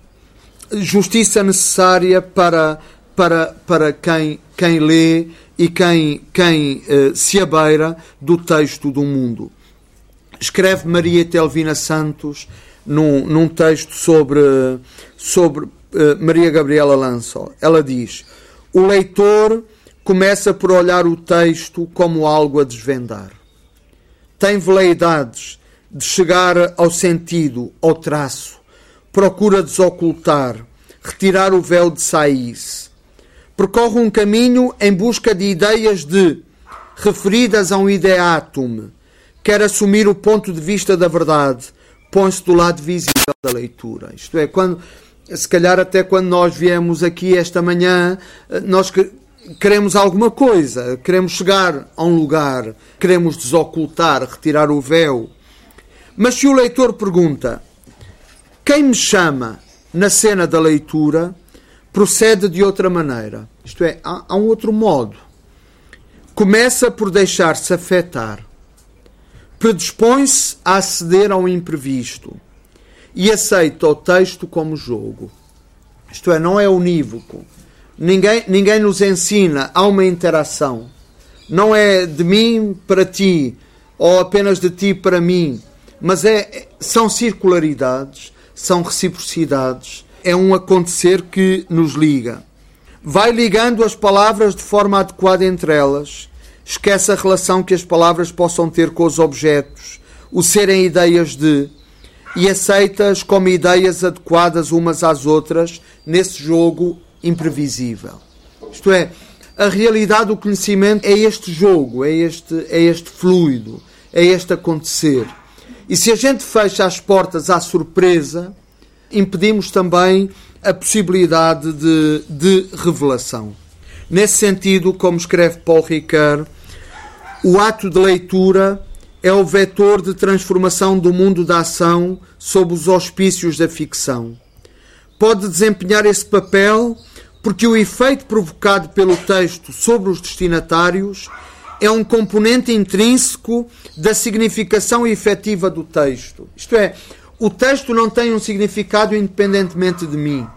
[SPEAKER 1] Justiça necessária para para para quem quem lê e quem quem uh, se abeira do texto do mundo. Escreve Maria Telvina Santos num, num texto sobre sobre eh, Maria Gabriela Lansol. Ela diz: o leitor começa por olhar o texto como algo a desvendar. Tem veleidades de chegar ao sentido, ao traço, procura desocultar, retirar o véu de saís. Percorre um caminho em busca de ideias de, referidas a um ideátum, quer assumir o ponto de vista da verdade, põe-se do lado visível da leitura. Isto é, quando se calhar até quando nós viemos aqui esta manhã, eh, nós queremos alguma coisa, queremos chegar a um lugar, queremos desocultar, retirar o véu. Mas se o leitor pergunta: quem me chama na cena da leitura, procede de outra maneira. Isto é, há, há um outro modo. Começa por deixar-se afetar. Predispõe-se a aceder ao imprevisto e aceita o texto como jogo. Isto é, não é unívoco. Ninguém, ninguém nos ensina a uma interação. Não é de mim para ti ou apenas de ti para mim, mas é, são circularidades, são reciprocidades, é um acontecer que nos liga. Vai ligando as palavras de forma adequada entre elas, esquece a relação que as palavras possam ter com os objetos, o serem ideias de, e aceitas como ideias adequadas umas às outras nesse jogo imprevisível. Isto é, a realidade do conhecimento é este jogo, é este, é este fluido, é este acontecer. E se a gente fecha as portas à surpresa, impedimos também a possibilidade de, de revelação. Nesse sentido, como escreve Paul Ricard, o ato de leitura é o vetor de transformação do mundo da ação sob os auspícios da ficção. Pode desempenhar esse papel porque o efeito provocado pelo texto sobre os destinatários é um componente intrínseco da significação efetiva do texto. Isto é, o texto não tem um significado independentemente de mim.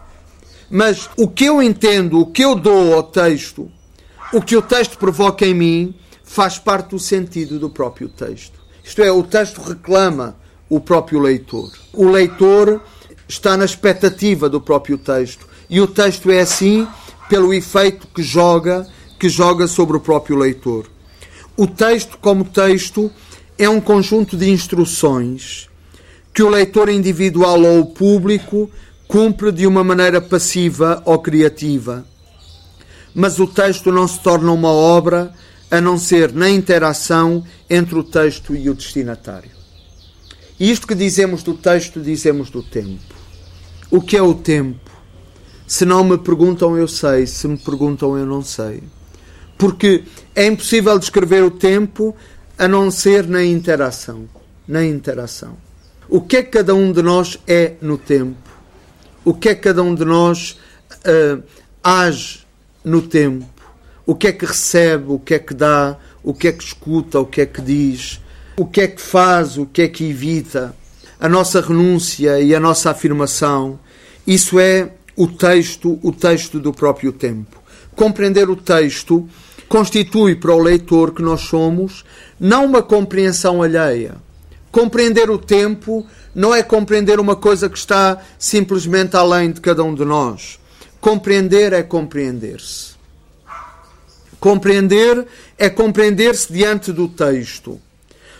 [SPEAKER 1] Mas o que eu entendo, o que eu dou ao texto, o que o texto provoca em mim, faz parte do sentido do próprio texto. Isto é, o texto reclama o próprio leitor. O leitor está na expectativa do próprio texto. E o texto é assim pelo efeito que joga, que joga sobre o próprio leitor. O texto, como texto, é um conjunto de instruções que o leitor individual ou o público cumpre de uma maneira passiva ou criativa. Mas o texto não se torna uma obra a não ser na interação entre o texto e o destinatário. Isto que dizemos do texto, dizemos do tempo. O que é o tempo? Se não me perguntam, eu sei. Se me perguntam, eu não sei. Porque é impossível descrever o tempo a não ser na interação. Na interação. O que é que cada um de nós é no tempo? O que é que cada um de nós uh, age no tempo? O que é que recebe? O que é que dá? O que é que escuta? O que é que diz? O que é que faz? O que é que evita? A nossa renúncia e a nossa afirmação. Isso é o texto, o texto do próprio tempo. Compreender o texto constitui para o leitor que nós somos não uma compreensão alheia. Compreender o tempo não é compreender uma coisa que está simplesmente além de cada um de nós. Compreender é compreender-se. Compreender é compreender-se diante do texto.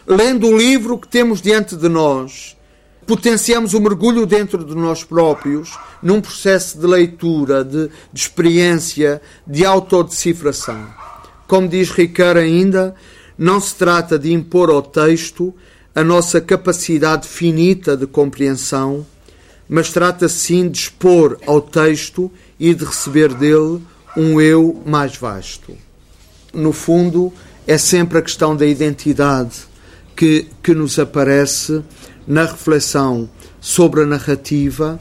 [SPEAKER 1] Lendo o livro que temos diante de nós, potenciamos o mergulho dentro de nós próprios num processo de leitura, de, de experiência, de autodecifração. Como diz Ricard ainda, não se trata de impor ao texto a nossa capacidade finita de compreensão, mas trata-se sim de expor ao texto e de receber dele um eu mais vasto. No fundo, é sempre a questão da identidade que, que nos aparece na reflexão sobre a narrativa,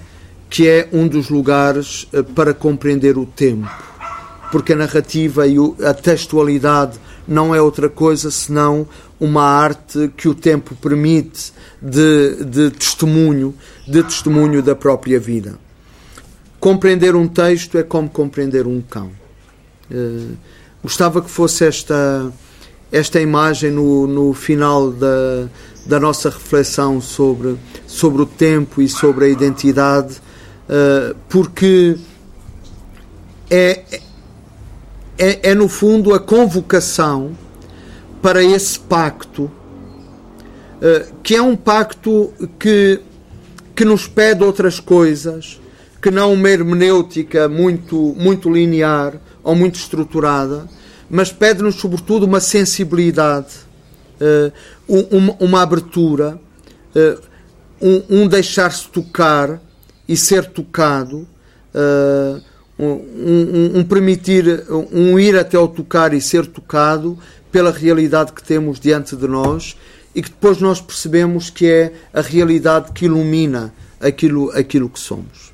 [SPEAKER 1] que é um dos lugares eh, para compreender o tempo. Porque a narrativa e a textualidade não é outra coisa senão uma arte que o tempo permite de, de testemunho, de testemunho da própria vida. Compreender um texto é como compreender um cão. Uh, gostava que fosse esta, esta imagem no, no final da, da nossa reflexão sobre, sobre o tempo e sobre a identidade, uh, porque é, é, é, no fundo, a convocação para esse pacto, uh, que é um pacto que, que nos pede outras coisas, que não uma hermenêutica muito, muito linear ou muito estruturada, mas pede-nos, sobretudo, uma sensibilidade uh, uma, uma, abertura, uh, um, um deixar-se tocar e ser tocado, uh, um, um, permitir, um ir até ao tocar e ser tocado pela realidade que temos diante de nós e que depois nós percebemos que é a realidade que ilumina aquilo, aquilo que somos.